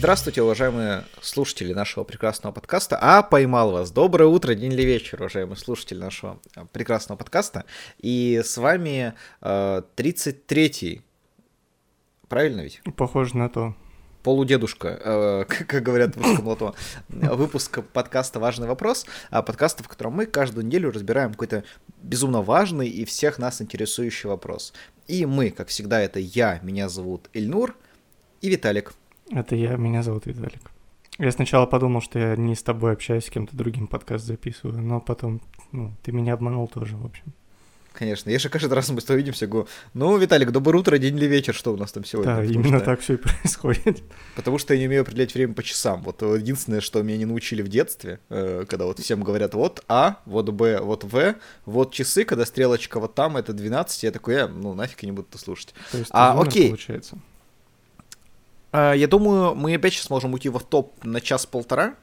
Здравствуйте, уважаемые слушатели нашего прекрасного подкаста. А, поймал вас. Доброе утро, день или вечер, уважаемые слушатели нашего э, прекрасного подкаста. И с вами э, 33-й. Правильно ведь? Похоже на то. Полудедушка, э, как говорят в русском лото. Выпуск подкаста «Важный вопрос», а подкаста, в котором мы каждую неделю разбираем какой-то безумно важный и всех нас интересующий вопрос. И мы, как всегда, это я, меня зовут Эльнур и Виталик. Это я, меня зовут Виталик. Я сначала подумал, что я не с тобой общаюсь, с кем-то другим подкаст записываю, но потом, ну, ты меня обманул тоже, в общем. Конечно. Я же каждый раз мы с тобой видимся, говорю, ну, Виталик, доброе утро, день или вечер, что у нас там сегодня? Да, именно что... так все и происходит. Потому что я не умею определять время по часам. Вот единственное, что меня не научили в детстве, э, когда вот всем говорят, вот А, вот Б, вот В, вот часы, когда стрелочка вот там, это 12, я такой, я, ну, нафиг я не буду это слушать. То есть а, окей. Получается. А, я думаю, мы опять сейчас можем уйти в топ на час-полтора,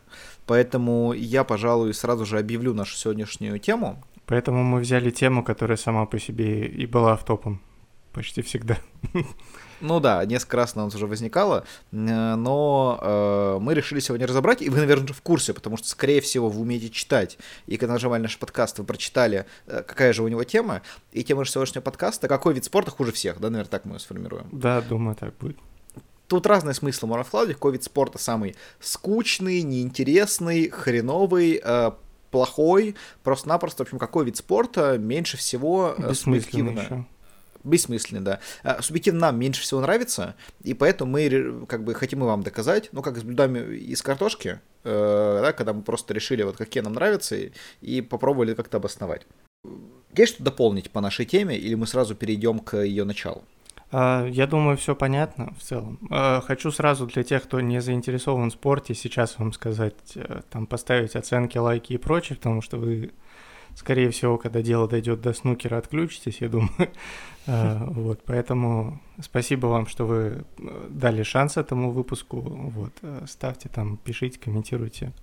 поэтому я, пожалуй, сразу же объявлю нашу сегодняшнюю тему. Поэтому мы взяли тему, которая сама по себе и была в топом почти всегда. Ну да, несколько раз она уже возникала, но э, мы решили сегодня разобрать, и вы, наверное, уже в курсе, потому что, скорее всего, вы умеете читать, и когда нажимали наш подкаст, вы прочитали, э, какая же у него тема, и тема же сегодняшнего подкаста, какой вид спорта хуже всех, да, наверное, так мы ее сформируем. Да, думаю, так будет. Тут разные смыслы можно вкладывать. Какой вид спорта самый скучный, неинтересный, хреновый, э, плохой. Просто-напросто, в общем, какой вид спорта меньше всего э, субъективно... Еще. Бессмысленно, да. Э, субъективно нам меньше всего нравится, и поэтому мы как бы хотим и вам доказать, ну, как с блюдами из картошки, э, да, когда мы просто решили, вот какие нам нравятся, и, и попробовали как-то обосновать. Есть что дополнить по нашей теме, или мы сразу перейдем к ее началу? А, я думаю, все понятно в целом. А, хочу сразу для тех, кто не заинтересован в спорте, сейчас вам сказать, э, там поставить оценки, лайки и прочее, потому что вы, скорее всего, когда дело дойдет до снукера, отключитесь, я думаю. А, вот, поэтому спасибо вам, что вы э, дали шанс этому выпуску. Вот, э, ставьте там, пишите, комментируйте.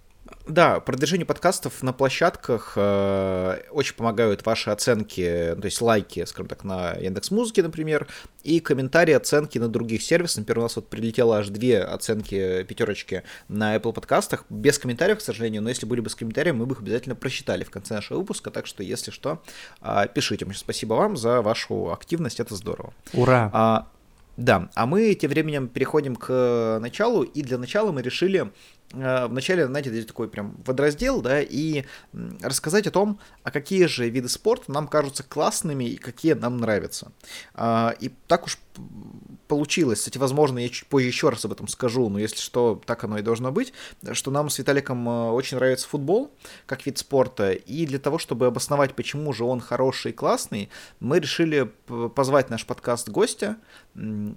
Да, продвижение подкастов на площадках э, очень помогают ваши оценки, ну, то есть лайки, скажем так, на Яндекс Музыке, например, и комментарии, оценки на других сервисах. Например, у нас вот прилетело аж две оценки пятерочки на Apple подкастах, без комментариев, к сожалению, но если были бы с комментариями, мы бы их обязательно просчитали в конце нашего выпуска, так что, если что, э, пишите. Спасибо вам за вашу активность, это здорово. Ура! А, да, а мы тем временем переходим к началу, и для начала мы решили вначале, знаете, здесь такой прям водораздел, да, и рассказать о том, а какие же виды спорта нам кажутся классными и какие нам нравятся. А, и так уж получилось, кстати, возможно, я чуть позже еще раз об этом скажу, но если что, так оно и должно быть, что нам с Виталиком э, очень нравится футбол как вид спорта, и для того, чтобы обосновать, почему же он хороший и классный, мы решили позвать наш подкаст гостя,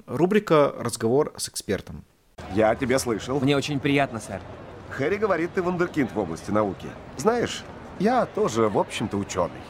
рубрика «Разговор с экспертом». Я тебя слышал. Мне очень приятно, сэр. Хэри говорит, ты вундеркинд в области науки. Знаешь, я тоже, в общем-то, ученый.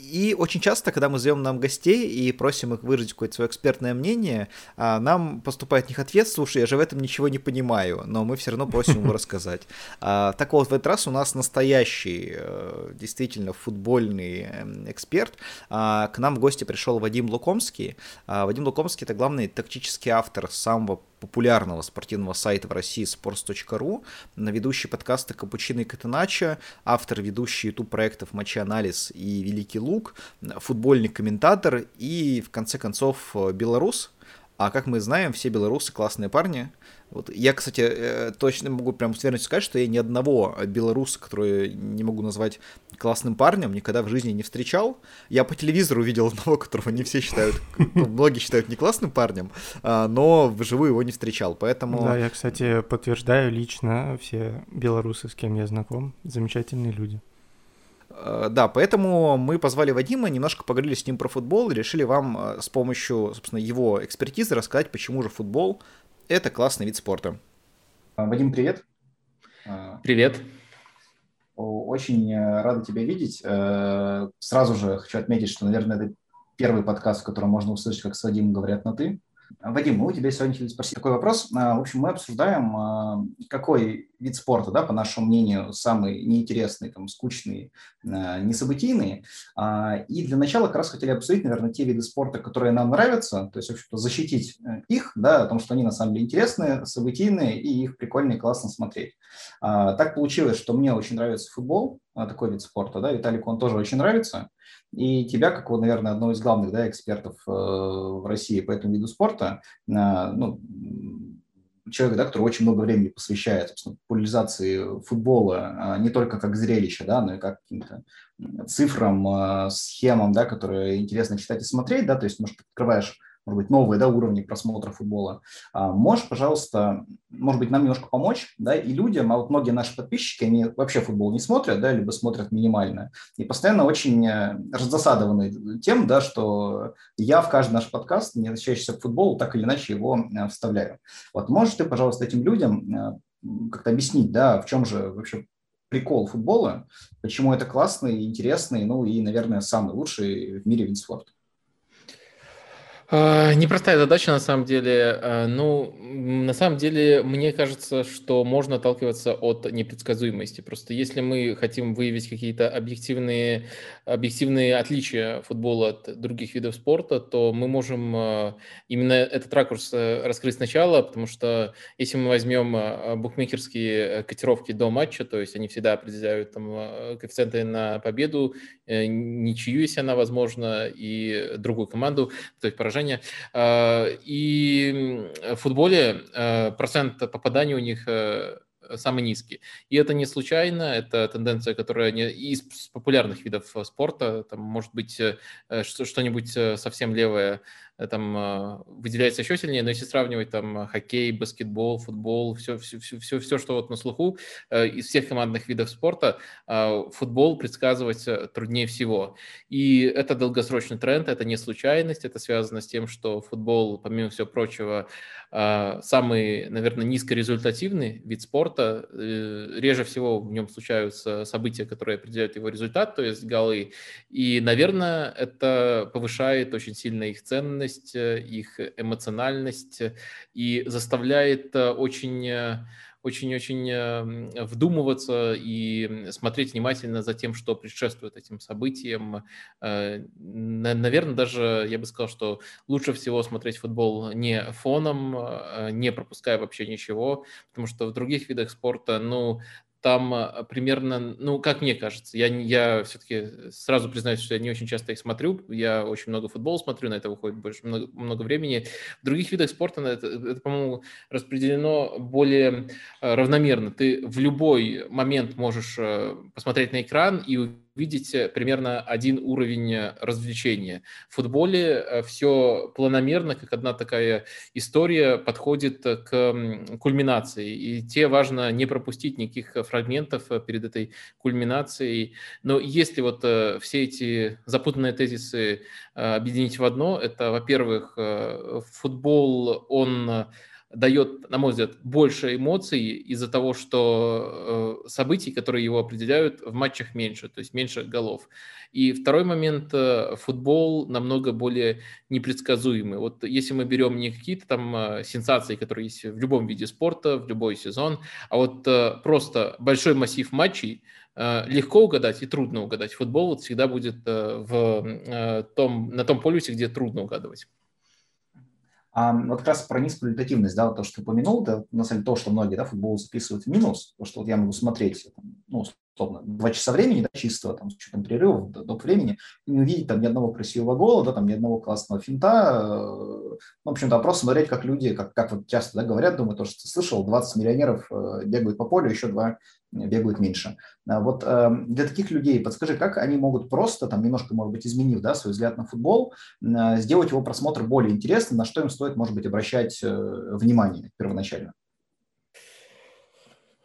И очень часто, когда мы зовем нам гостей и просим их выразить какое-то свое экспертное мнение, а, нам поступает них ответ, слушай, я же в этом ничего не понимаю, но мы все равно просим его рассказать. А, так вот, в этот раз у нас настоящий, э, действительно, футбольный эм, эксперт. А, к нам в гости пришел Вадим Лукомский. Вадим Лукомский – это главный тактический автор самого популярного спортивного сайта в России sports.ru, ведущий подкаста «Капучино и Катеначо», автор ведущий YouTube проектов «Матчи-анализ» и «Великий Лук», футбольный комментатор и, в конце концов, белорус. А как мы знаем, все белорусы классные парни, вот я, кстати, э, точно могу прям с уверенностью сказать, что я ни одного белоруса, который не могу назвать классным парнем, никогда в жизни не встречал. Я по телевизору видел одного, которого не все считают, ну, многие считают не классным парнем, а, но вживую его не встречал, поэтому... Да, я, кстати, подтверждаю лично, все белорусы, с кем я знаком, замечательные люди. Э, да, поэтому мы позвали Вадима, немножко поговорили с ним про футбол и решили вам э, с помощью, собственно, его экспертизы рассказать, почему же футбол это классный вид спорта. А, Вадим, привет. А, привет. Очень э, рада тебя видеть. Э, сразу же хочу отметить, что, наверное, это первый подкаст, в котором можно услышать, как с Вадимом говорят на «ты». Вадим, мы у тебя сегодня хотели спросить такой вопрос. А, в общем, мы обсуждаем, а, какой вид спорта, да, по нашему мнению, самый неинтересный, там, скучный, а, несобытийный. И для начала как раз хотели обсудить, наверное, те виды спорта, которые нам нравятся, то есть, в общем-то, защитить э, их, да, о том, что они на самом деле интересные, событийные, и их прикольно и классно смотреть. Так получилось, что мне очень нравится футбол, такой вид спорта, да, Виталику он тоже очень нравится. И тебя, как, наверное, одного из главных да, экспертов э, в России по этому виду спорта, э, ну, человек, да, который очень много времени посвящает собственно, популяризации футбола а не только как зрелище, да, но и как каким-то цифрам, э, схемам, да, которые интересно читать и смотреть, да, то есть, может, открываешь может быть, новые да, уровни просмотра футбола. А, можешь, пожалуйста, может быть, нам немножко помочь, да, и людям, а вот многие наши подписчики, они вообще футбол не смотрят, да, либо смотрят минимально, и постоянно очень э, разосадованы тем, да, что я в каждый наш подкаст, не относящийся к футболу, так или иначе его э, вставляю. Вот можешь ты, пожалуйста, этим людям э, как-то объяснить, да, в чем же вообще прикол футбола, почему это классный, интересный, ну и, наверное, самый лучший в мире вид спорта. А, непростая задача на самом деле. А, ну, на самом деле, мне кажется, что можно отталкиваться от непредсказуемости. Просто если мы хотим выявить какие-то объективные, объективные отличия футбола от других видов спорта, то мы можем а, именно этот ракурс э, раскрыть сначала, потому что если мы возьмем букмекерские котировки до матча, то есть они всегда определяют там коэффициенты на победу, э, ничью, если она возможна, и другую команду, то есть поражение поражения. А, и в футболе а, процент попадания у них э, самый низкий. И это не случайно, это тенденция, которая не из популярных видов спорта, там может быть э, что-нибудь э, совсем левое Э, там а, выделяется еще сильнее, но если сравнивать там хоккей, баскетбол, футбол, все, все, все, все, что вот на слуху э, из всех командных видов спорта, футбол предсказывать э, труднее всего. И это долгосрочный тренд, это не случайность, это связано с тем, что футбол, помимо всего прочего, самый, наверное, низкорезультативный вид спорта. Реже всего в нем случаются события, которые определяют его результат, то есть голы. И, наверное, это повышает очень сильно их ценность, чувственность, э, их эмоциональность э, и заставляет э, очень очень-очень вдумываться и смотреть внимательно за тем, что предшествует этим событиям. Наверное, даже я бы сказал, что лучше всего смотреть футбол не фоном, не пропуская вообще ничего, потому что в других видах спорта, ну, там а, примерно, ну, как мне кажется, я, я все-таки сразу признаюсь, что я не очень часто их смотрю, я очень много футбола смотрю, на это уходит больше, много, много времени. В других видах спорта это, это по-моему, распределено более а, равномерно. Ты в любой момент можешь а, посмотреть на экран и видеть э, примерно один уровень э, развлечения. В футболе э, все планомерно, как одна такая история подходит к кульминации. И те важно не пропустить никаких фрагментов перед этой кульминацией. Но если вот все эти запутанные тезисы объединить в одно, это, во-первых, футбол, он дает, на мой взгляд, больше эмоций из-за того, что э, событий, которые его определяют, в матчах меньше, то есть меньше голов. И второй момент, э, футбол намного более непредсказуемый. Вот если мы берем не какие-то там э, сенсации, которые есть в любом виде спорта, в любой сезон, а вот просто большой массив матчей, легко угадать и трудно угадать. Футбол вот всегда будет в том, на том полюсе, где трудно угадывать. А вот как раз про низкую результативность, да, вот то, что ты упомянул, это на самом деле то, что многие да, футбол записывают в минус, то, что вот я могу смотреть, ну, условно, два часа времени, да, чистого, там, с учетом перерывов, до, до времени, и не увидеть там ни одного красивого гола, да, там, ни одного классного финта. Ну, в общем-то, просто смотреть, как люди, как, как вот часто да, говорят, думаю, то, что слышал, 20 миллионеров э, бегают по полю, еще два бегают меньше. А вот э, для таких людей подскажи, как они могут просто, там, немножко, может быть, изменив да, свой взгляд на футбол, э, сделать его просмотр более интересным, на что им стоит, может быть, обращать внимание первоначально?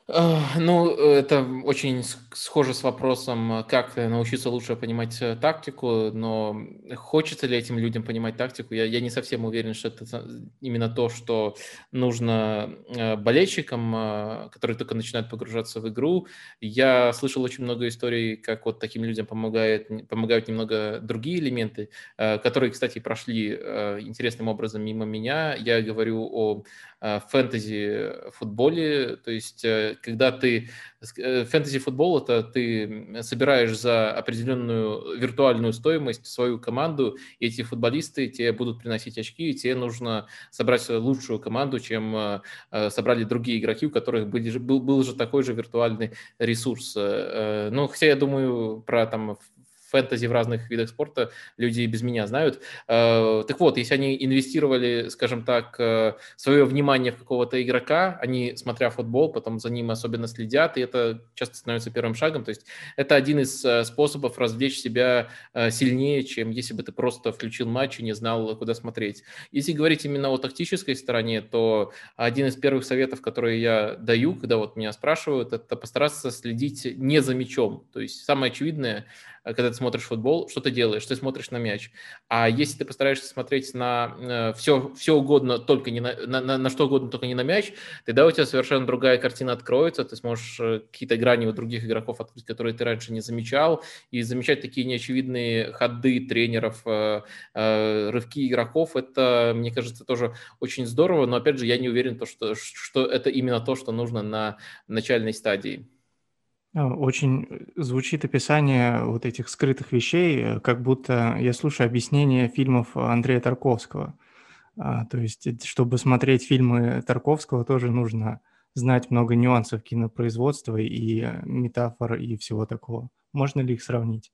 Ну, это очень схоже с вопросом, как научиться лучше понимать э, тактику, но хочется ли этим людям понимать тактику, я, я не совсем уверен, что это именно то, что нужно э, болельщикам, э, которые только начинают погружаться в игру. Я слышал очень много историй, как вот таким людям помогает, помогают немного другие элементы, которые, кстати, прошли интересным образом мимо меня. Я говорю о фэнтези-футболе, то есть когда ты... Э, фэнтези-футбол – это ты собираешь за определенную виртуальную стоимость свою команду, и эти футболисты тебе будут приносить очки, и тебе нужно собрать лучшую команду, чем э, э, собрали другие игроки, у которых были, был, был же такой же виртуальный ресурс. Ну, хотя я думаю про там фэнтези в разных видах спорта люди без меня знают. Э, так вот, если они инвестировали, скажем так, э, свое внимание в какого-то игрока, они, смотря футбол, потом за ним особенно следят, и это часто становится первым шагом. То есть это один из э, способов развлечь себя сильнее, чем если бы ты просто включил матч и не знал, куда смотреть. Если говорить именно о тактической стороне, то один из первых советов, которые я даю, когда вот меня спрашивают, это постараться следить не за мячом. То есть самое очевидное, когда ты смотришь футбол, что ты делаешь? Ты смотришь на мяч. А если ты постараешься смотреть на все, э, все угодно, только не на, на, на что угодно, только не на мяч, тогда у тебя совершенно другая картина откроется, ты сможешь э, какие-то грани у других игроков открыть, которые ты раньше не замечал, и замечать такие неочевидные ходы тренеров, рывки игроков, это, мне кажется, тоже очень здорово, но, опять же, я не уверен, то, что, что это именно то, что нужно на начальной стадии. А, очень э, звучит описание вот этих скрытых вещей, э, как будто я слушаю объяснение фильмов Андрея Тарковского. А, то есть, э, чтобы смотреть фильмы Тарковского, тоже нужно знать много нюансов кинопроизводства и метафор и всего такого. Можно ли их сравнить?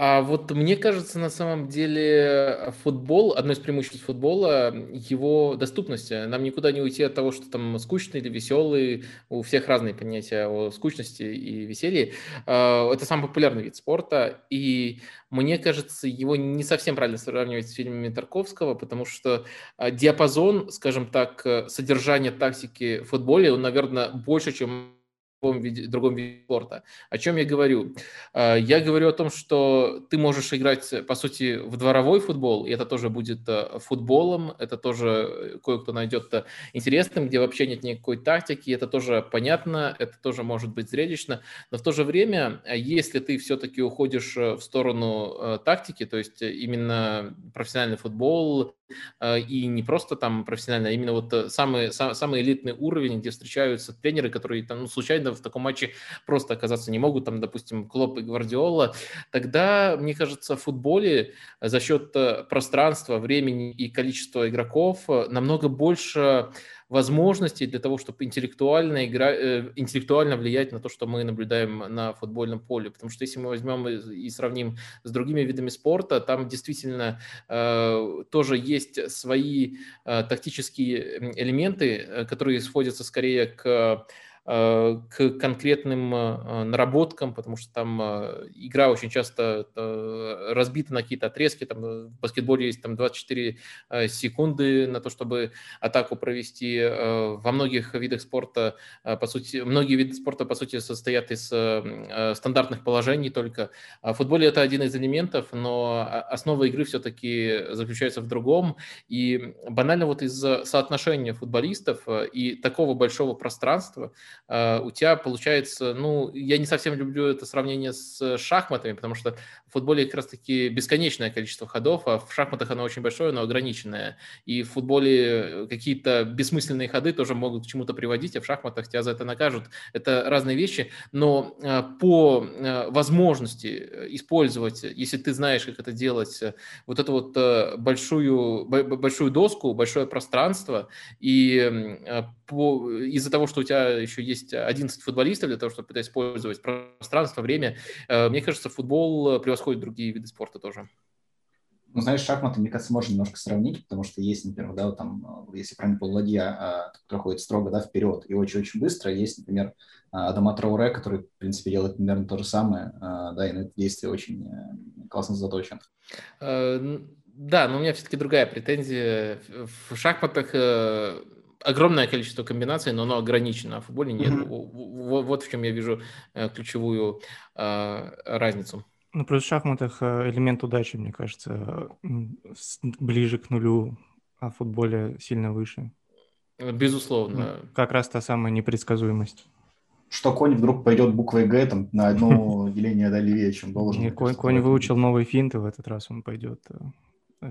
А вот мне кажется, на самом деле футбол, одно из преимуществ футбола, его доступность. Нам никуда не уйти от того, что там скучный или веселый. У всех разные понятия о скучности и веселье. А, это самый популярный вид спорта. И мне кажется, его не совсем правильно сравнивать с фильмами Тарковского, потому что а, диапазон, скажем так, содержания тактики в футболе, он, наверное, больше, чем другом виде, другом виде спорта. О чем я говорю? А, я говорю о том, что ты можешь играть, по сути, в дворовой футбол, и это тоже будет э, футболом, это тоже э, кое-кто найдет э, интересным, где вообще нет никакой тактики, это тоже понятно, это тоже может быть зрелищно, но в то же время, если ты все-таки уходишь в сторону тактики, то есть именно профессиональный футбол, и не просто там профессионально, а именно вот самый, самый элитный уровень, где встречаются тренеры, которые там ну, случайно в таком матче просто оказаться не могут, там, допустим, Клоп и Гвардиола, тогда, мне кажется, в футболе за счет э, пространства, времени и количества игроков э, намного больше возможностей для того, чтобы интеллектуально, игра, э, интеллектуально влиять на то, что мы наблюдаем на футбольном поле. Потому что если мы возьмем и сравним с другими видами спорта, там действительно э, тоже есть свои э, тактические элементы, которые сводятся скорее к к конкретным э, наработкам, потому что там э, игра очень часто разбита на какие-то отрезки. Там в баскетболе есть там 24 секунды на то, чтобы атаку провести. Во многих видах спорта, по сути, многие виды спорта, по сути, состоят из стандартных положений только. В футболе это один из элементов, но основа игры все-таки заключается в другом. И банально вот из-за соотношения футболистов и такого большого пространства Э, у тебя получается, ну, я не совсем люблю это сравнение с шахматами, потому что в футболе как раз-таки бесконечное количество ходов, а в шахматах оно очень большое, но ограниченное. И в футболе какие-то бессмысленные ходы тоже могут к чему-то приводить, а в шахматах тебя за это накажут. Это разные вещи, но э, по э, возможности использовать, если ты знаешь, как это делать, вот эту вот большую, большую доску, большое пространство, и из-за того, что у тебя еще есть 11 футболистов для того, чтобы это использовать пространство, время, мне кажется, футбол превосходит превосходит другие виды спорта тоже. Ну, знаешь, шахматы, мне кажется, можно немножко сравнить, потому что есть, например, да, вот там, если правильно полуладья, а, который ходит строго, да, вперед и очень-очень быстро, есть, например, а, Адама Трауре, который, в принципе, делает примерно то же самое, а, да, и на это действие очень э, классно заточен. Э, да, но у меня все-таки другая претензия. В шахматах э, огромное количество комбинаций, но оно ограничено, а в футболе нет. Mm-hmm. Вот, вот в чем я вижу э, ключевую э, разницу. Ну, плюс в шахматах э, элемент удачи, мне кажется, ближе к нулю, а в футболе сильно выше. Безусловно. Ну, как раз та самая непредсказуемость. Что конь вдруг пойдет буквой Г там, на одно деление левее, чем должен. Конь, конь выучил новый финт, и в этот раз он пойдет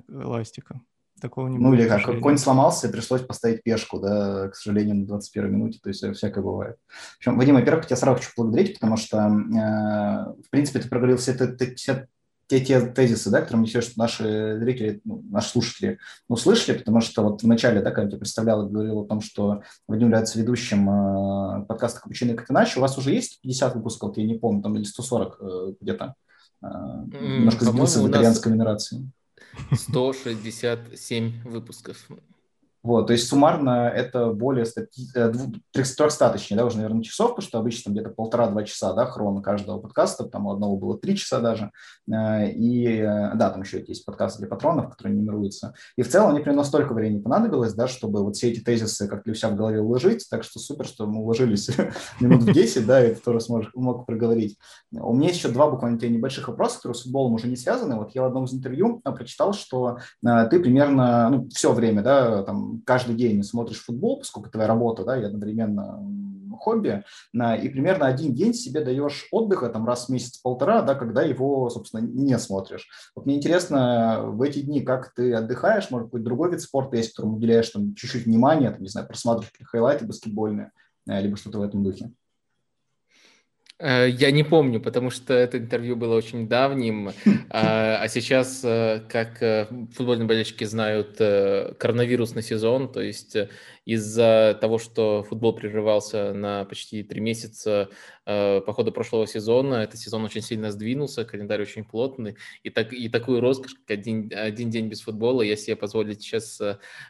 эластика. Такого не ну, будет. Ну, или как, конь сломался, и пришлось поставить пешку, да, к сожалению, на 21 минуте, то есть всякое бывает. В общем, Вадим, во-первых, я сразу хочу благодарить, потому что, э, в принципе, ты проговорил все, все, все те, те тезисы, да, которые мне что наши зрители, ну, наши слушатели услышали, потому что вот в начале, да, когда я тебя представлял, говорил о том, что Вадим является ведущим э, подкаста «Капучино и как иначе», у вас уже есть 50 выпусков, я не помню, там или 140 э, где-то, э, немножко сбился в итальянской нумерации. 167 выпусков. Вот, то есть суммарно это более э, трехста, точнее, да, уже, наверное, часов, потому что обычно где-то полтора-два часа, да, хрона каждого подкаста, там у одного было три часа даже, э, и, э, да, там еще есть подкасты для патронов, которые нумеруются, и в целом мне примерно столько времени понадобилось, да, чтобы вот все эти тезисы как-то у себя в голове уложить, так что супер, что мы уложились минут в 10, да, и ты тоже сможешь, мог проговорить. У меня еще два буквально небольших вопроса, которые с футболом уже не связаны, вот я в одном из интервью прочитал, что ты примерно, ну, все время, да, там, каждый день смотришь футбол, поскольку твоя работа, да, и одновременно хобби, и примерно один день себе даешь отдыха, там раз в месяц-полтора, да, когда его, собственно, не смотришь. Вот мне интересно, в эти дни как ты отдыхаешь, может быть, другой вид спорта есть, которому уделяешь там чуть-чуть внимания, там, не знаю, просматриваешь хайлайты баскетбольные, э, либо что-то в этом духе. Э, я не помню, потому что это интервью было очень давним, а, а сейчас, э, как э, футбольные болельщики знают, коронавирусный сезон, то есть из-за того, что футбол прерывался на почти три месяца э, по ходу прошлого сезона, этот сезон очень сильно сдвинулся, календарь очень плотный, и, так, и такую роскошь, как один, один день без футбола, я себе позволить сейчас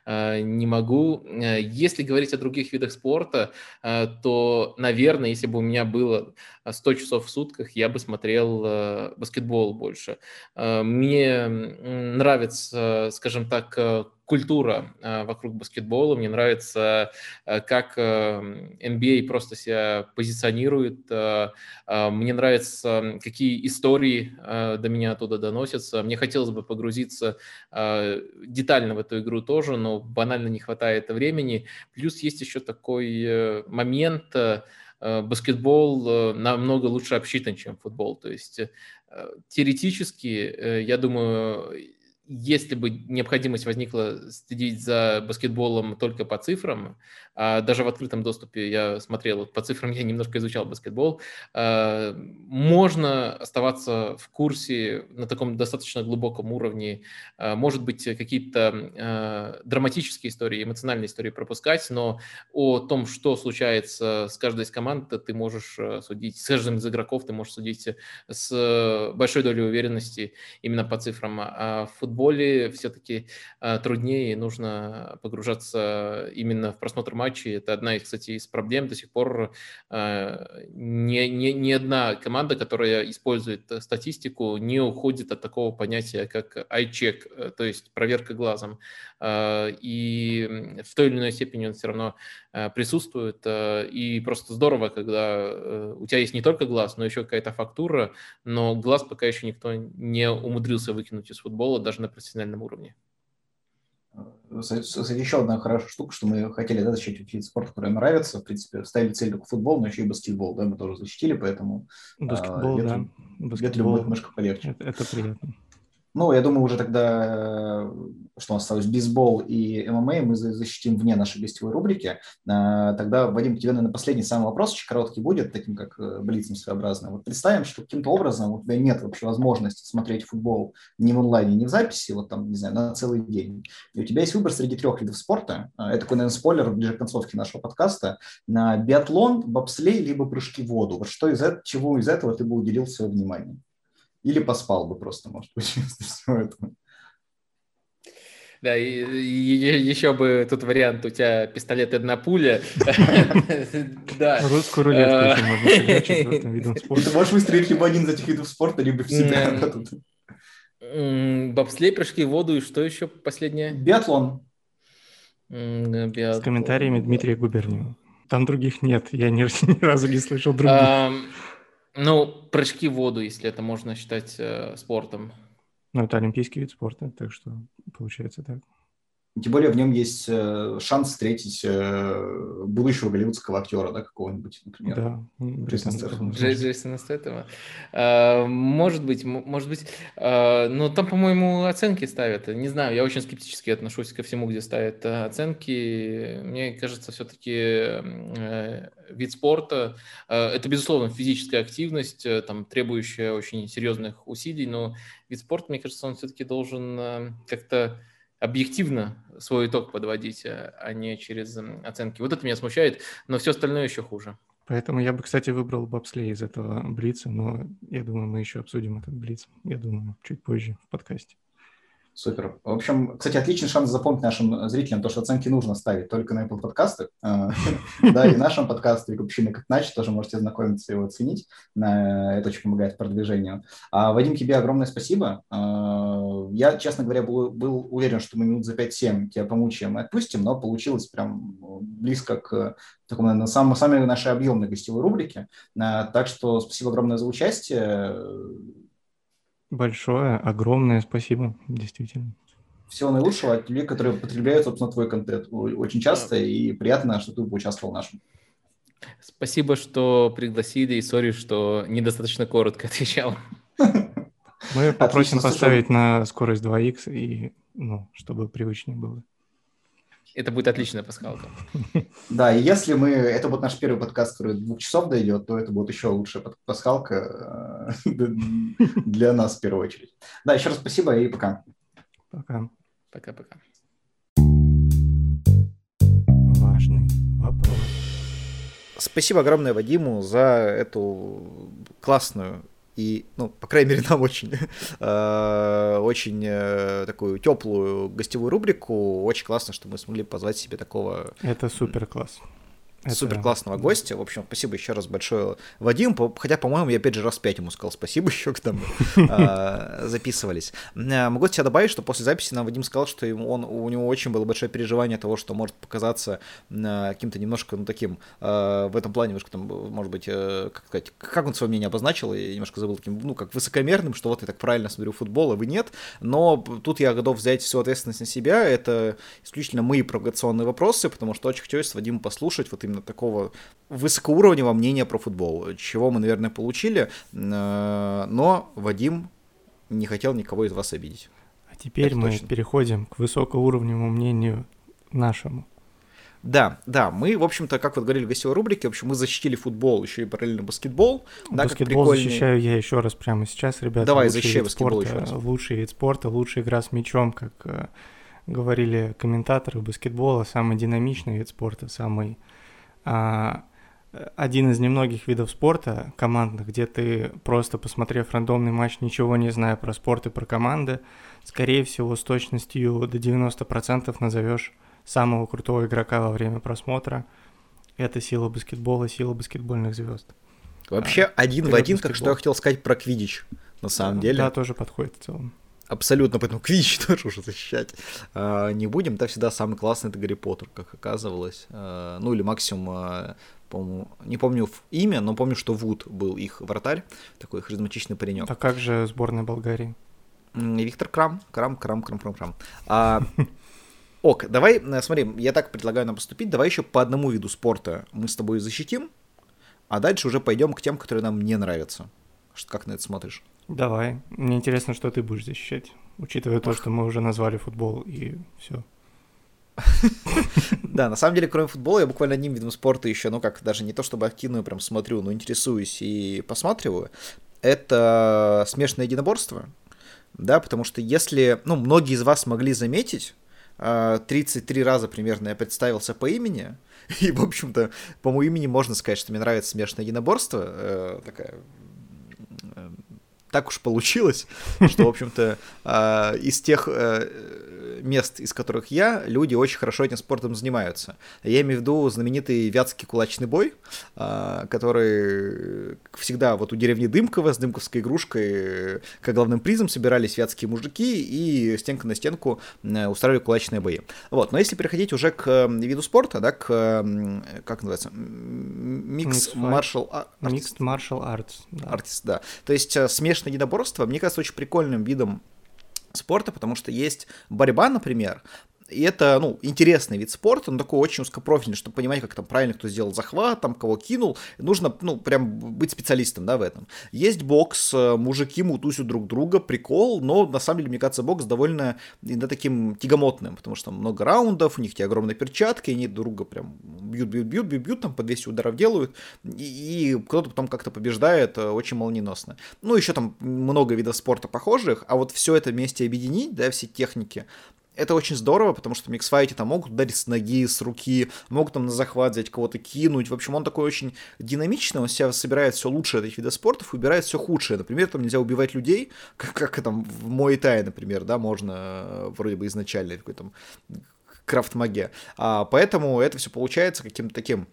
э, не могу. Э, если говорить о других видах спорта, э, то, наверное, если бы у меня было 100 часов в сутках, я бы смотрел э, баскетбол больше. Э, мне нравится, скажем так, э, культура э, вокруг баскетбола. Мне нравится, э, как NBA э, просто себя позиционирует. Мне нравится, какие истории до меня оттуда доносятся. Мне хотелось бы погрузиться детально в эту игру тоже, но банально не хватает времени. Плюс есть еще такой момент, баскетбол намного лучше обсчитан, чем футбол. То есть теоретически, я думаю, если бы необходимость возникла следить за баскетболом только по цифрам, а даже в открытом доступе я смотрел, по цифрам я немножко изучал баскетбол, а, можно оставаться в курсе на таком достаточно глубоком уровне, а, может быть, какие-то драматические истории, эмоциональные истории пропускать, но о том, что случается с каждой из команд, ты можешь судить, с каждым из игроков ты можешь судить с большой долей уверенности именно по цифрам. А в все-таки труднее, нужно погружаться именно в просмотр матчей. Это одна, кстати, из проблем. До сих пор э, ни, ни, ни одна команда, которая использует статистику, не уходит от такого понятия, как eye-check, э, то есть проверка глазом. И в той или иной степени он все равно присутствует. И просто здорово, когда у тебя есть не только глаз, но еще какая-то фактура, но глаз пока еще никто не умудрился выкинуть из футбола даже на профессиональном уровне еще одна хорошая штука, что мы хотели да, защитить вид спорта, который нам нравится. В принципе, ставили цель только футбол, но еще и баскетбол, да, мы тоже защитили, поэтому баскетбол, а, да. баскетбол будет немножко полегче. Это, это приятно. Ну, я думаю, уже тогда, что у нас осталось, бейсбол и ММА мы защитим вне нашей гостевой рубрики. А, тогда, Вадим, тебе, наверное, последний самый вопрос, очень короткий будет, таким как э, блицем своеобразным. Вот представим, что каким-то образом у тебя нет вообще возможности смотреть футбол ни в онлайне, ни в записи, вот там, не знаю, на целый день. И у тебя есть выбор среди трех видов спорта. Это такой, наверное, спойлер ближе к концовке нашего подкаста. На биатлон, бобслей, либо прыжки в воду. Вот что из этого, чего из этого ты бы уделил свое внимание? Или поспал бы просто, может быть, вместо всего этого. Да, и, и еще бы тут вариант, у тебя пистолет одна пуля. Да. Русскую рулетку еще можно в этом виде спорта. Ты можешь выстрелить либо один из этих видов спорта, либо в себя. Бобслей, прыжки в воду и что еще последнее? Биатлон. С комментариями Дмитрия Губерниева. Там других нет, я ни, ни разу не слышал других. Ну, прыжки в воду, если это можно считать э, спортом. Ну, это олимпийский вид спорта, так что получается так. Тем более в нем есть э, шанс встретить э, будущего голливудского актера, да, какого-нибудь, например. Да, Джейсона Стэттема. Джейсона Стэттема. А, может быть, может быть. Но там, по-моему, оценки ставят. Не знаю, я очень скептически отношусь ко всему, где ставят э, оценки. Мне кажется, все-таки вид спорта – это, безусловно, физическая активность, там, требующая очень серьезных усилий, но вид спорта, мне кажется, он все-таки должен как-то объективно свой итог подводить, а, а не через оценки. Вот это меня смущает, но все остальное еще хуже. Поэтому я бы, кстати, выбрал бобслей из этого блица, но я думаю, мы еще обсудим этот блиц, я думаю, чуть позже в подкасте. Супер. В общем, кстати, отличный шанс запомнить нашим зрителям то, что оценки нужно ставить только на Apple подкастах. А, да, и нашем подкасте «Общины как иначе» тоже можете ознакомиться и его оценить. Это очень помогает продвижению. А, Вадим, тебе огромное спасибо. А, я, честно говоря, был, уверен, что мы минут за 5-7 тебя помучаем и отпустим, но получилось прям близко к такому, наверное, самой, самой нашей объемной гостевой рубрике. Так что спасибо огромное за участие. Большое, огромное спасибо, действительно. Всего наилучшего от людей, которые потребляют, собственно, твой контент очень часто, и приятно, что ты поучаствовал в нашем. Спасибо, что пригласили, и сори, что недостаточно коротко отвечал. Мы попросим поставить на скорость 2х, и, ну, чтобы привычнее было. Это будет отличная пасхалка. Да, и если мы... Это будет наш первый подкаст, который двух часов дойдет, то это будет еще лучшая пасхалка э, для нас в первую очередь. Да, еще раз спасибо и пока. Пока. Пока-пока. Важный вопрос. Спасибо огромное Вадиму за эту классную и, ну, по крайней мере, нам очень, э, очень э, такую теплую гостевую рубрику. Очень классно, что мы смогли позвать себе такого... Это супер класс. Это... супер классного гостя. В общем, спасибо еще раз большое Вадим. Хотя, по-моему, я опять же раз пять ему сказал спасибо еще, когда мы а, записывались. А, могу тебе добавить, что после записи нам Вадим сказал, что он, у него очень было большое переживание того, что может показаться а, каким-то немножко, ну, таким, в этом плане, немножко там, может быть, э, как сказать, как он свое мнение обозначил, я немножко забыл, таким, ну, как высокомерным, что вот я так правильно смотрю футбол, а вы нет. Но тут я готов взять всю ответственность на себя. Это исключительно мои провокационные вопросы, потому что очень хотелось Вадиму послушать вот именно такого высокоуровневого мнения про футбол, чего мы, наверное, получили, э, но Вадим не хотел никого из вас обидеть. А теперь Это мы точно. переходим к высокоуровневому мнению нашему. Да, да, мы, в общем-то, как вот говорили в гостевой рубрике, в общем, мы защитили футбол, еще и параллельно баскетбол. Да, баскетбол прикольный... защищаю я еще раз прямо сейчас, ребята. Давай, защищай баскетбол спорта, еще раз. Лучший вид спорта, лучшая игра с мячом, как э, говорили комментаторы баскетбола, самый динамичный вид спорта, самый один из немногих видов спорта командных, где ты просто посмотрев рандомный матч, ничего не зная про спорт и про команды, скорее всего с точностью до 90% назовешь самого крутого игрока во время просмотра. Это сила баскетбола, сила баскетбольных звезд. Вообще а, один в один, баскетбол. как что я хотел сказать про Квидич, на самом да, деле. Да, тоже подходит в целом. Абсолютно, поэтому Квич тоже уже защищать а, не будем. Так всегда самый классный это Гарри Поттер, как оказывалось. А, ну или максимум, а, по не помню имя, но помню, что Вуд был их вратарь, такой харизматичный паренек. А как же сборная Болгарии? Виктор Крам, Крам, Крам, Крам, Крам, Крам. А, ок, давай, э, смотри, я так предлагаю нам поступить. Давай еще по одному виду спорта мы с тобой защитим, а дальше уже пойдем к тем, которые нам не нравятся. Как на это смотришь? Давай. Мне интересно, что ты будешь защищать, учитывая то, что мы уже назвали футбол и все. Да, на самом деле, кроме футбола, я буквально одним видом спорта еще, ну как, даже не то чтобы активно прям смотрю, но интересуюсь и посматриваю. Это смешанное единоборство. Да, потому что если, ну, многие из вас могли заметить, 33 а, раза примерно я представился по имени, и, в общем-то, по моему имени можно сказать, что мне нравится смешанное единоборство, э, такая так уж получилось, что, в общем-то, а, из тех э, мест, из которых я, люди очень хорошо этим спортом занимаются. Я имею в виду знаменитый Вятский кулачный бой, а, который всегда вот у деревни Дымкова с дымковской игрушкой как главным призом собирались вятские мужики и стенка на стенку устраивали кулачные бои. Вот, но если переходить уже к виду спорта, да, к, как называется, микс маршал... Mixed Martial Arts. Да. Artist, да. То есть э, смешанное единоборство, мне кажется, очень прикольным видом спорта, потому что есть борьба, например, и это, ну, интересный вид спорта, но такой очень узкопрофильный, чтобы понимать, как там правильно кто сделал захват, там кого кинул. Нужно, ну, прям быть специалистом, да, в этом. Есть бокс, э, мужики мутусят друг друга, прикол, но на самом деле, мне кажется, бокс довольно иногда таким тягомотным, потому что там много раундов, у них те огромные перчатки, они друга прям бьют, бьют, бьют, бьют, бьют, там по 200 ударов делают, и, и кто-то потом как-то побеждает э, очень молниеносно. Ну, еще там много видов спорта похожих, а вот все это вместе объединить, да, все техники, это очень здорово, потому что в миксфайте там могут ударить с ноги, с руки, могут там на захват взять кого-то кинуть. В общем, он такой очень динамичный, он себя собирает все лучшее этих видов спортов, убирает все худшее. Например, там нельзя убивать людей, как, как там в Муэтай, например, да, можно э, вроде бы изначально такой там крафт-маге. А, поэтому это все получается каким-то таким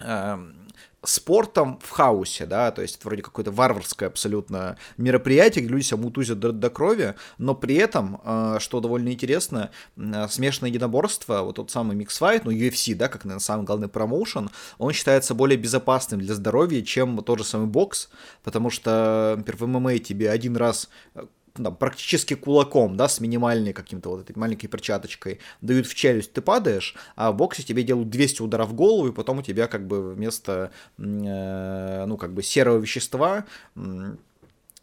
эм, спортом в хаосе, да, то есть это вроде какое-то варварское абсолютно мероприятие, где люди себя мутузят до, до крови, но при этом, э, что довольно интересно, э, смешанное единоборство, вот тот самый миксфайт, ну, UFC, да, как, наверное, самый главный промоушен, он считается более безопасным для здоровья, чем тот же самый бокс, потому что, например, в ММА тебе один раз ну, там, практически кулаком, да, с минимальной каким-то вот этой маленькой перчаточкой, дают в челюсть, ты падаешь, а в боксе тебе делают 200 ударов в голову, и потом у тебя как бы вместо, э, ну, как бы серого вещества э,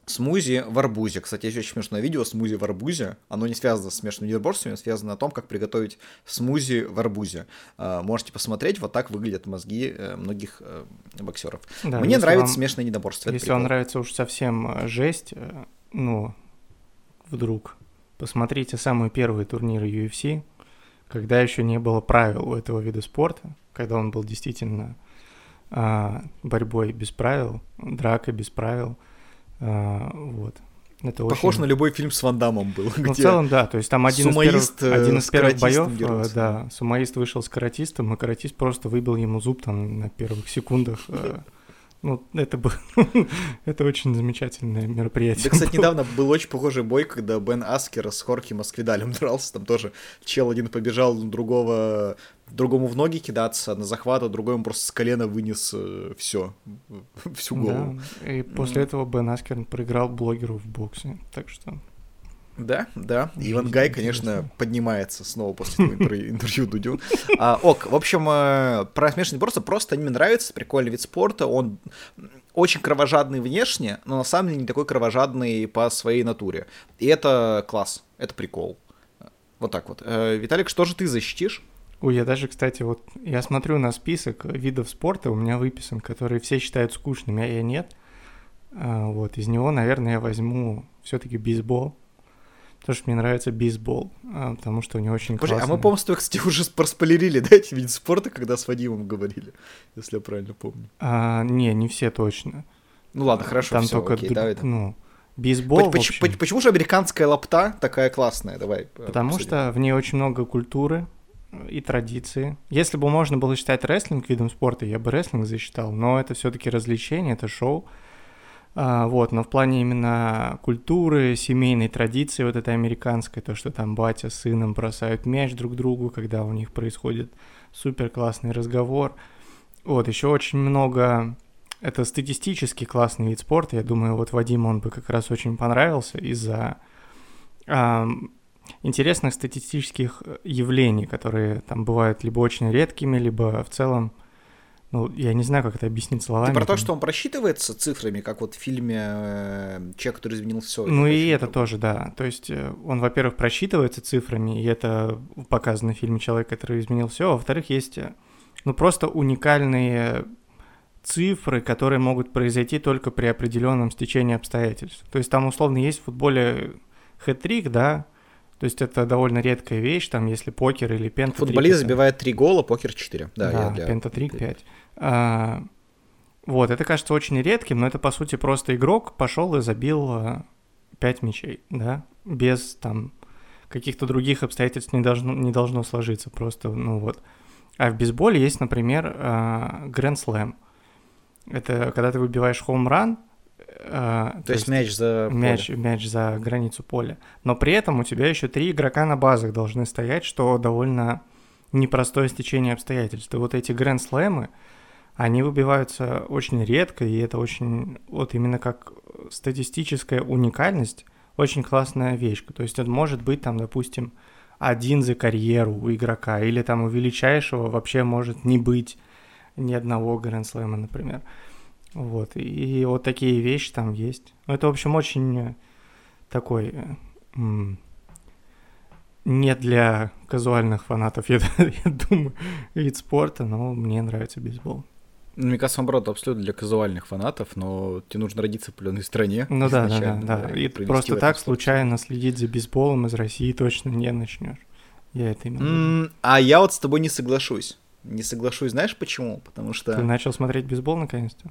смузи в арбузе. Кстати, есть очень смешное видео смузи в арбузе. Оно не связано с смешанными единоборствами, а связано о том, как приготовить смузи в арбузе. Э, можете посмотреть, вот так выглядят мозги э, многих э, боксеров. Да, Мне нравится вам, смешанное единоборство. Если вам нравится уж совсем жесть, ну, вдруг. Посмотрите самые первые турниры UFC, когда еще не было правил у этого вида спорта, когда он был действительно а, борьбой без правил, дракой без правил. А, вот. Это Похож очень... на любой фильм с Ван Дамом был. Ну, в целом, да. То есть там один из первых, один из первых боев, дерутся. да, сумаист вышел с каратистом, и каратист просто выбил ему зуб там на первых секундах. Ну, это было... это очень замечательное мероприятие. Да, кстати, недавно был очень похожий бой, когда Бен Аскер с Хорки Москвидалем дрался. Там тоже чел один побежал другого другому в ноги кидаться на захват, а другой ему просто с колена вынес э, все, всю голову. Да, и после mm. этого Бен Аскер проиграл блогеру в боксе, так что... Да, да. Иван Гай, конечно, поднимается снова после этого интервью, интервью Дудю. А, ок, в общем, э, про смешанный просто просто они мне нравятся, прикольный вид спорта, он очень кровожадный внешне, но на самом деле не такой кровожадный по своей натуре. И это класс, это прикол. Вот так вот. Э, Виталик, что же ты защитишь? Ой, я даже, кстати, вот я смотрю на список видов спорта, у меня выписан, которые все считают скучными, а я нет. А, вот, из него, наверное, я возьму все-таки бейсбол. Потому что мне нравится бейсбол, а, потому что у него очень Подожди, классный... а мы, по-моему, кстати, уже проспойлерили, да, эти виды спорта, когда с Вадимом говорили, если я правильно помню. А, не, не все точно. Ну ладно, хорошо, Там всё, только, окей, давай. Ну, бейсбол, почему, почему, почему же американская лапта такая классная? Давай э, Потому обсудим. что в ней очень много культуры и традиции. Если бы можно было считать рестлинг видом спорта, я бы рестлинг засчитал, но это все таки развлечение, это шоу. А, вот, но в плане именно культуры, семейной традиции, вот этой американской, то, что там батя с сыном бросают мяч друг другу, когда у них происходит супер классный разговор. Вот, еще очень много... Это статистически классный вид спорта. Я думаю, вот Вадиму он бы как раз очень понравился из-за э, интересных статистических явлений, которые там бывают либо очень редкими, либо в целом ну, я не знаю, как это объяснить словами. Ты про то, что он просчитывается цифрами, как вот в фильме э, «Человек, который изменил все». Ну и это тоже, да. То есть э, он, во-первых, просчитывается цифрами, и это показано в фильме «Человек, который изменил все», а во-вторых, есть э, ну просто уникальные цифры, которые могут произойти только при определенном стечении обстоятельств. То есть там условно есть в футболе хэт-трик, да, то есть это довольно редкая вещь, там, если покер или пента Футболист забивает 3 гола, покер 4. Да, да я для... пента 5. А, Вот, это кажется очень редким, но это, по сути, просто игрок пошел и забил 5 мячей, да, без там каких-то других обстоятельств не должно, не должно сложиться, просто, ну вот. А в бейсболе есть, например, Гранд Слэм. Это когда ты выбиваешь хоум-ран, а, то, то есть, есть мяч за мяч, поле. мяч за границу поля. Но при этом у тебя еще три игрока на базах должны стоять, что довольно непростое стечение обстоятельств. И вот эти гранд-слэмы, они выбиваются очень редко, и это очень, вот именно как статистическая уникальность, очень классная вещь. То есть это может быть там, допустим, один за карьеру у игрока, или там у величайшего вообще может не быть ни одного гранд-слэма, например. Вот, и вот такие вещи там есть. Ну, это, в общем, очень такой не для казуальных фанатов, я, я думаю, вид спорта, но мне нравится бейсбол. Ну, мне кажется, наоборот, абсолютно для казуальных фанатов, но тебе нужно родиться в определенной стране. Ну да, да, да, да. И просто так случайно следить за бейсболом из России точно не начнешь. Я это имел mm, А я вот с тобой не соглашусь. Не соглашусь, знаешь почему? Потому что... Ты начал смотреть бейсбол наконец-то?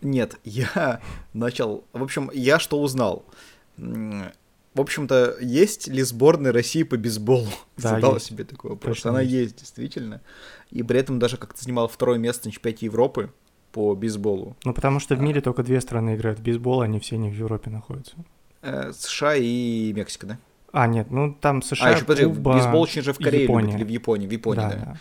Нет, я начал... В общем, я что узнал? В общем-то, есть ли сборная России по бейсболу? Да, Задала есть. себе такой вопрос. Точно Она есть. есть, действительно. И при этом даже как-то занимала второе место на чемпионате Европы по бейсболу. Ну, потому что в мире а... только две страны играют в бейсбол, они все не в Европе находятся. Э, США и Мексика, да? А, нет, ну там США, А, еще, подожди, Куба, бейсбол очень же в Корее Япония. любят, или в Японии, в Японии, да. да. да.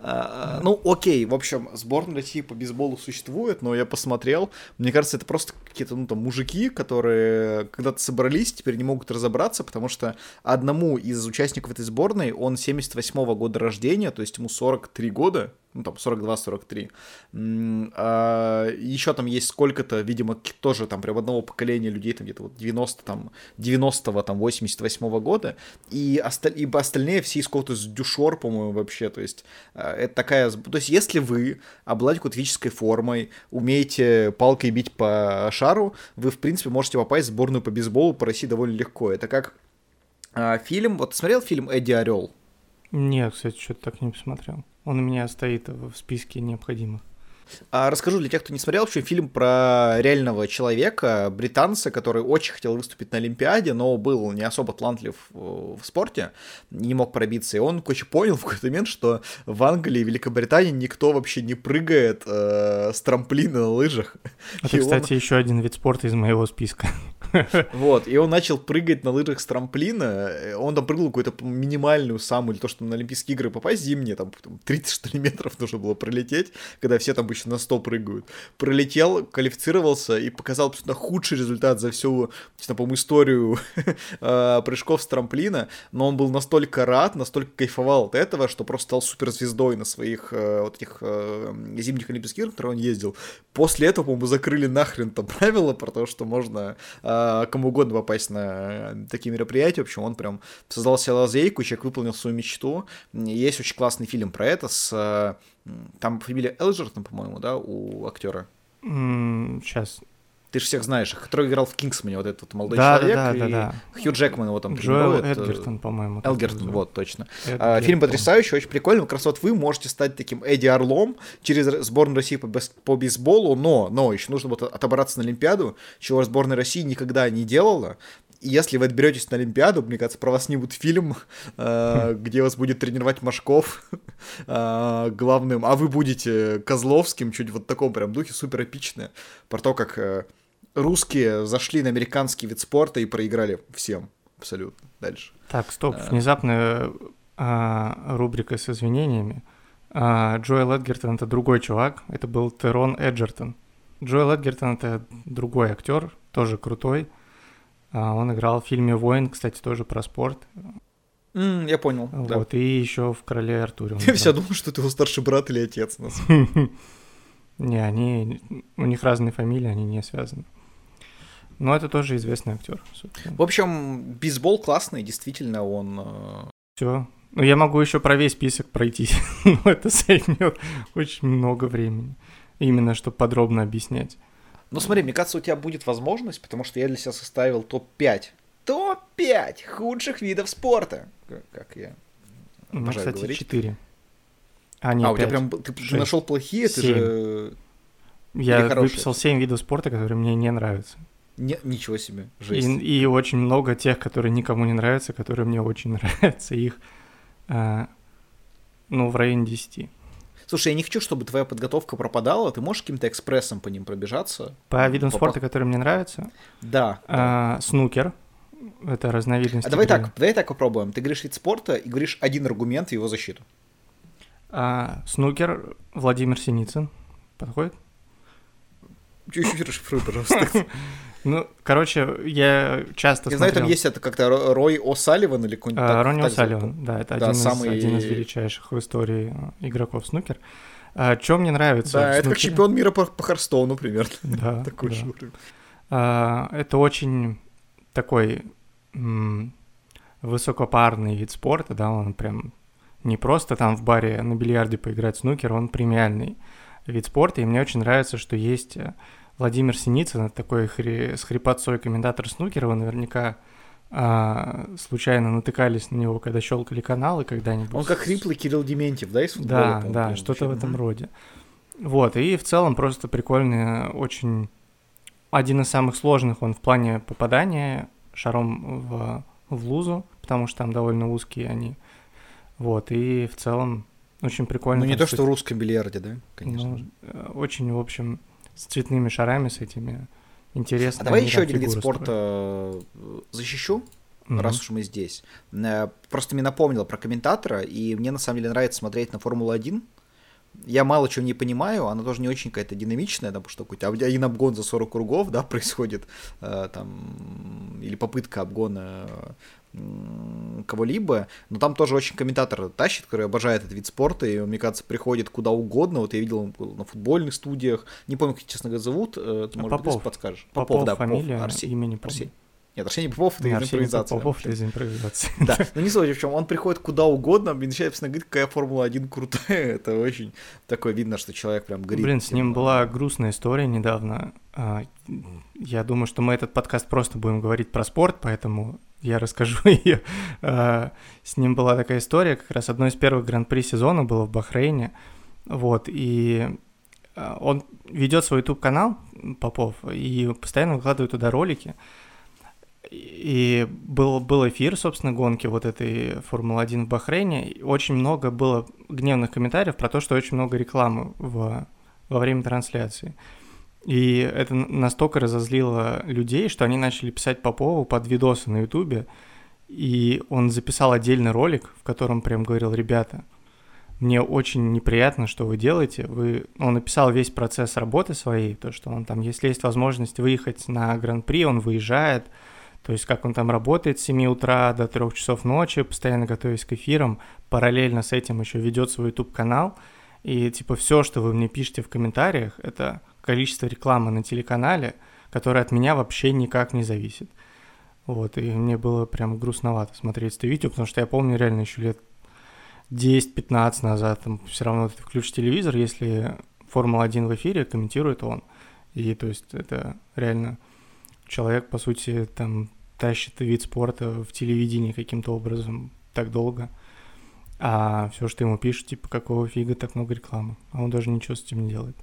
А, ну, окей, в общем, сборная России по бейсболу существует, но я посмотрел, мне кажется, это просто какие-то, ну, там, мужики, которые когда-то собрались, теперь не могут разобраться, потому что одному из участников этой сборной, он 78-го года рождения, то есть ему 43 года, ну там 42-43. А, еще там есть сколько-то, видимо, тоже там прям одного поколения людей, там где-то вот 90 там 90-го, там 88-го года, и, осталь, и остальные все из какого-то дюшор, по-моему, вообще, то есть а, это такая, то есть если вы обладаете какой-то физической формой, умеете палкой бить по шару, вы, в принципе, можете попасть в сборную по бейсболу по России довольно легко. Это как а, фильм, вот смотрел фильм «Эдди Орел»? Нет, кстати, что-то так не посмотрел. Он у меня стоит в списке необходимых. А расскажу для тех, кто не смотрел, в общем, фильм про реального человека, британца, который очень хотел выступить на Олимпиаде, но был не особо талантлив в спорте, не мог пробиться. И он, короче, понял в какой-то момент, что в Англии и Великобритании никто вообще не прыгает э, с трамплина на лыжах. Это, и кстати, он... еще один вид спорта из моего списка. Вот, и он начал прыгать на лыжах с трамплина, он там прыгал какую-то минимальную самую, или то, что на Олимпийские игры попасть зимние, там 30 что ли метров нужно было пролететь, когда все там обычно на 100 прыгают. Пролетел, квалифицировался и показал абсолютно худший результат за всю, по-моему, историю а, прыжков с трамплина, но он был настолько рад, настолько кайфовал от этого, что просто стал суперзвездой на своих э, вот этих э, зимних Олимпийских играх, которые он ездил. После этого, по-моему, закрыли нахрен там правила про то, что можно э, кому угодно попасть на такие мероприятия. В общем, он прям создал себе лазейку, человек выполнил свою мечту. Есть очень классный фильм про это с там фамилия Элджертон, по-моему, да, у актера. Сейчас. Ты же всех знаешь, который играл в Кингсмане, вот этот вот молодой да, человек. Да, да, да, да. Хью Джекман его там Джоэл Эдгертон, по-моему. Элгертон, вот, точно. Эдгертон. Фильм потрясающий, очень прикольный. Как раз вот вы можете стать таким Эдди Орлом через сборную России по, по бейсболу, но, но еще нужно вот отобраться на Олимпиаду, чего сборная России никогда не делала если вы отберетесь на Олимпиаду, мне кажется, про вас снимут фильм, э, где вас будет тренировать Машков э, главным, а вы будете Козловским, чуть вот в таком прям духе, супер эпичное, про то, как э, русские зашли на американский вид спорта и проиграли всем абсолютно. Дальше. Так, стоп, внезапная а, рубрика с извинениями. А, Джоэл Эдгертон — это другой чувак, это был Терон Эджертон. Джоэл Эдгертон — это другой актер, тоже крутой, а, он играл в фильме «Воин», кстати, тоже про спорт. Mm, я понял. Вот, да. и еще в «Короле Артуре». Я все думал, что ты его старший брат или отец. Не, они... У них разные фамилии, они не связаны. Но это тоже известный актер. В общем, бейсбол классный, действительно, он... Э, все. Ну, я могу еще про весь список пройтись, но это займет очень много времени. Именно, чтобы подробно объяснять. Ну смотри, мне кажется, у тебя будет возможность, потому что я для себя составил топ-5. Топ-5 худших видов спорта. Как я ну, кстати, говорить. 4. А, не, а 5, у тебя прям ты 6, нашел плохие, 7. ты же. Я выписал 7 видов спорта, которые мне не нравятся. Не, ничего себе, жесть. И, и очень много тех, которые никому не нравятся, которые мне очень нравятся. Их, а, ну, в районе 10. Слушай, я не хочу, чтобы твоя подготовка пропадала. Ты можешь каким-то экспрессом по ним пробежаться? По видам По- спорта, которые мне нравятся, Да. да. а, снукер. Это разновидность. А давай игры. так, давай так попробуем. Ты говоришь вид спорта и говоришь один аргумент в его защиту. А, снукер Владимир Синицын. Подходит? Чуть-чуть расшифруй, пожалуйста. Ну, короче, я часто Я знаю, там смотрел- есть это как-то Ро- Рой О'Салливан или какой-нибудь А, так- Ронни. О'Салливан, да, это Да, один, самый- из, один из величайших в истории э, игроков снукер. А, что мне нравится? Да, это как чемпион мира по, по Харстоуну примерно. Да, Такой да. же уровень. А, это очень такой м, высокопарный вид спорта, да, он прям не просто там в баре на бильярде поиграть в снукер, он премиальный вид спорта, и мне очень нравится, что есть э, Владимир Синицын, такой хри- с хрипотцой комментатор снукера, вы наверняка а, случайно натыкались на него, когда щелкали каналы когда-нибудь. Он как хриплый Кирилл Дементьев, да, из футбола? Да, да, что-то в этом роде. Вот, и в целом просто прикольный, очень... Один из самых сложных он в плане попадания шаром в, в лузу, потому что там довольно узкие они. Вот, и в целом очень прикольно. Ну, не то, что в русском бильярде, да, конечно. ну, же. э, очень, в общем, с цветными шарами, с этими интересными. А давай еще один вид спорта строят. э, защищу, Мгм. раз уж мы здесь. Э, Просто мне напомнил про комментатора, и мне на самом деле нравится смотреть на Формулу-1. Я мало чего не понимаю, она тоже не очень какая-то динамичная, потому что какой-то один обгон за 40 кругов, да, происходит, э, там, или попытка обгона кого-либо, но там тоже очень комментатор тащит, который обожает этот вид спорта, и он, мне кажется, приходит куда угодно, вот я видел на футбольных студиях, не помню, как, честно говоря, зовут, э, ты, может быть, Попов. если подскажешь. Попов, да, фамилия, Арсений. имя не помню. Нет, Арсений Попов это импровизации. Попов это из импровизации. Да, но не суть в чем, он приходит куда угодно, и начинает постоянно говорить, какая Формула-1 крутая, это очень такое видно, что человек прям горит. Блин, с ним а, была грустная история недавно. А, Я думаю, что мы этот подкаст просто будем говорить про спорт, поэтому я расскажу ее. С ним была такая история, как раз одно из первых гран-при сезона было в Бахрейне. Вот, и а, он ведет свой YouTube-канал, Попов, и постоянно выкладывает туда ролики. И был, был эфир, собственно, гонки вот этой Формулы-1 в Бахрейне. И очень много было гневных комментариев про то, что очень много рекламы в, во время трансляции. И это настолько разозлило людей, что они начали писать Попову под видосы на Ютубе. И он записал отдельный ролик, в котором прям говорил, ребята, мне очень неприятно, что вы делаете. Вы... Он написал весь процесс работы своей, то, что он там, если есть возможность выехать на Гран-при, он выезжает, то есть как он там работает с 7 утра до 3 часов ночи, постоянно готовясь к эфирам, параллельно с этим еще ведет свой YouTube-канал, и типа все, что вы мне пишете в комментариях, это количество рекламы на телеканале, которое от меня вообще никак не зависит. Вот, и мне было прям грустновато смотреть это видео, потому что я помню реально еще лет 10-15 назад, там все равно ты включишь телевизор, если Формула-1 в эфире, комментирует он. И то есть это реально человек, по сути, там тащит вид спорта в телевидении каким-то образом так долго. А все, что ему пишут, типа, какого фига так много рекламы. А он даже ничего с этим не делает.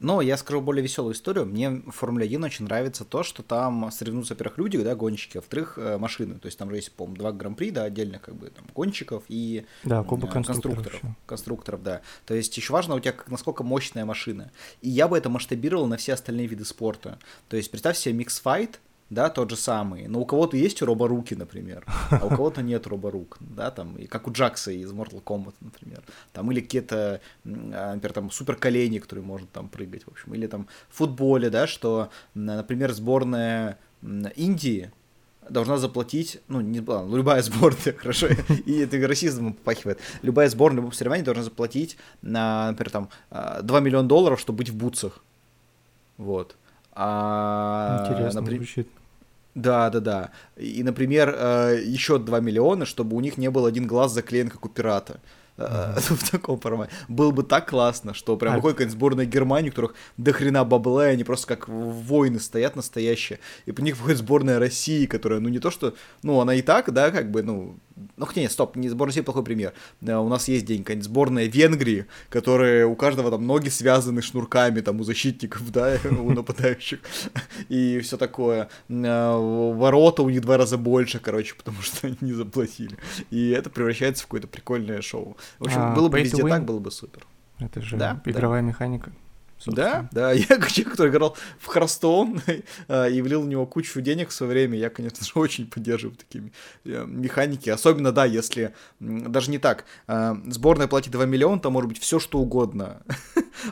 Но я скажу более веселую историю. Мне в Формуле 1 очень нравится то, что там соревнуются, во-первых, люди, да, гонщики, а во-вторых, э, машины. То есть там же есть, по-моему, два гран-при, да, отдельно как бы там гонщиков и Да, э, кубок конструкторов. ещё. Конструкторов, да. То есть еще важно у тебя как, насколько мощная машина. И я бы это масштабировал на все остальные виды спорта. То есть представь себе микс-файт, да, тот же самый. Но у кого-то есть роборуки, например, а у кого-то нет роборук, да, там, и как у Джакса из Mortal Kombat, например. Там, или какие-то, а, например, там, супер колени, который может там прыгать, в общем. Или там в футболе, да, что, например, сборная Индии должна заплатить, ну, не ладно, любая сборная, хорошо, и это расизмом попахивает, любая сборная в соревновании должна заплатить, на, например, там, а, 2 миллиона долларов, чтобы быть в бутсах. Вот. А, Интересно напри- звучит. да, да, да. И, например, э, еще 2 миллиона, чтобы у них не был один глаз заклеен, как у пирата. uh-huh. в таком формате. Было бы так классно, что прям а... какой-нибудь сборная Германии, у которых до хрена бабла, и они просто как воины стоят настоящие, и по них выходит сборная России, которая, ну, не то что, ну, она и так, да, как бы, ну, ну, хотя нет, стоп, не сборная России плохой пример. У нас есть день, какая-нибудь сборная Венгрии, которая у каждого там ноги связаны шнурками, там, у защитников, да, у нападающих, и все такое. Ворота у них два раза больше, короче, потому что они не заплатили. И это превращается в какое-то прикольное шоу. В общем, а, было бы везде так, было бы супер. Это же да, игровая да. механика. Собственно. Да, да, я человек, который играл в Хростоун и влил в него кучу денег в свое время, я, конечно же, очень поддерживаю такие э, механики, особенно, да, если, даже не так, э, сборная платит 2 миллиона, там может быть все что угодно,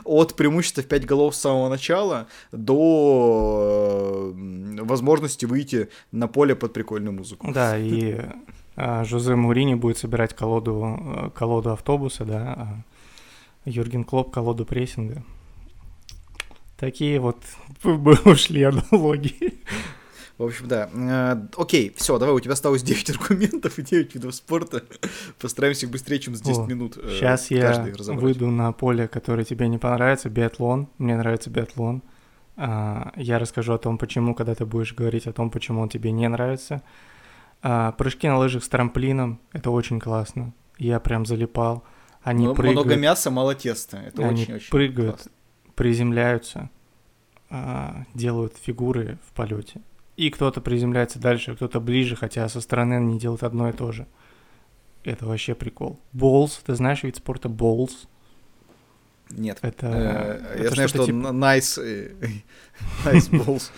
от преимущества в 5 голов с самого начала до э, возможности выйти на поле под прикольную музыку. Да, и Жозе Мурини будет собирать колоду, колоду автобуса, да, а Юрген Клоп колоду прессинга. Такие вот ушли аналогии. В общем, да. Э, окей, все, давай, у тебя осталось 9 аргументов и 9 видов спорта. Постараемся быстрее, чем за 10 О, минут. Сейчас э, я выйду на поле, которое тебе не понравится, биатлон. Мне нравится биатлон. А, я расскажу о том, почему, когда ты будешь говорить о том, почему он тебе не нравится. А, прыжки на лыжах с трамплином — это очень классно. Я прям залипал. Они много, прыгают, много мяса, мало теста. Это очень-очень прыгают, классно приземляются, а, делают фигуры в полете. И кто-то приземляется дальше, кто-то ближе, хотя со стороны они делают одно и то же. Это вообще прикол. Болс, ты знаешь вид спорта болс? Нет. Это, э, я знаю, что типа... nice, э, nice balls,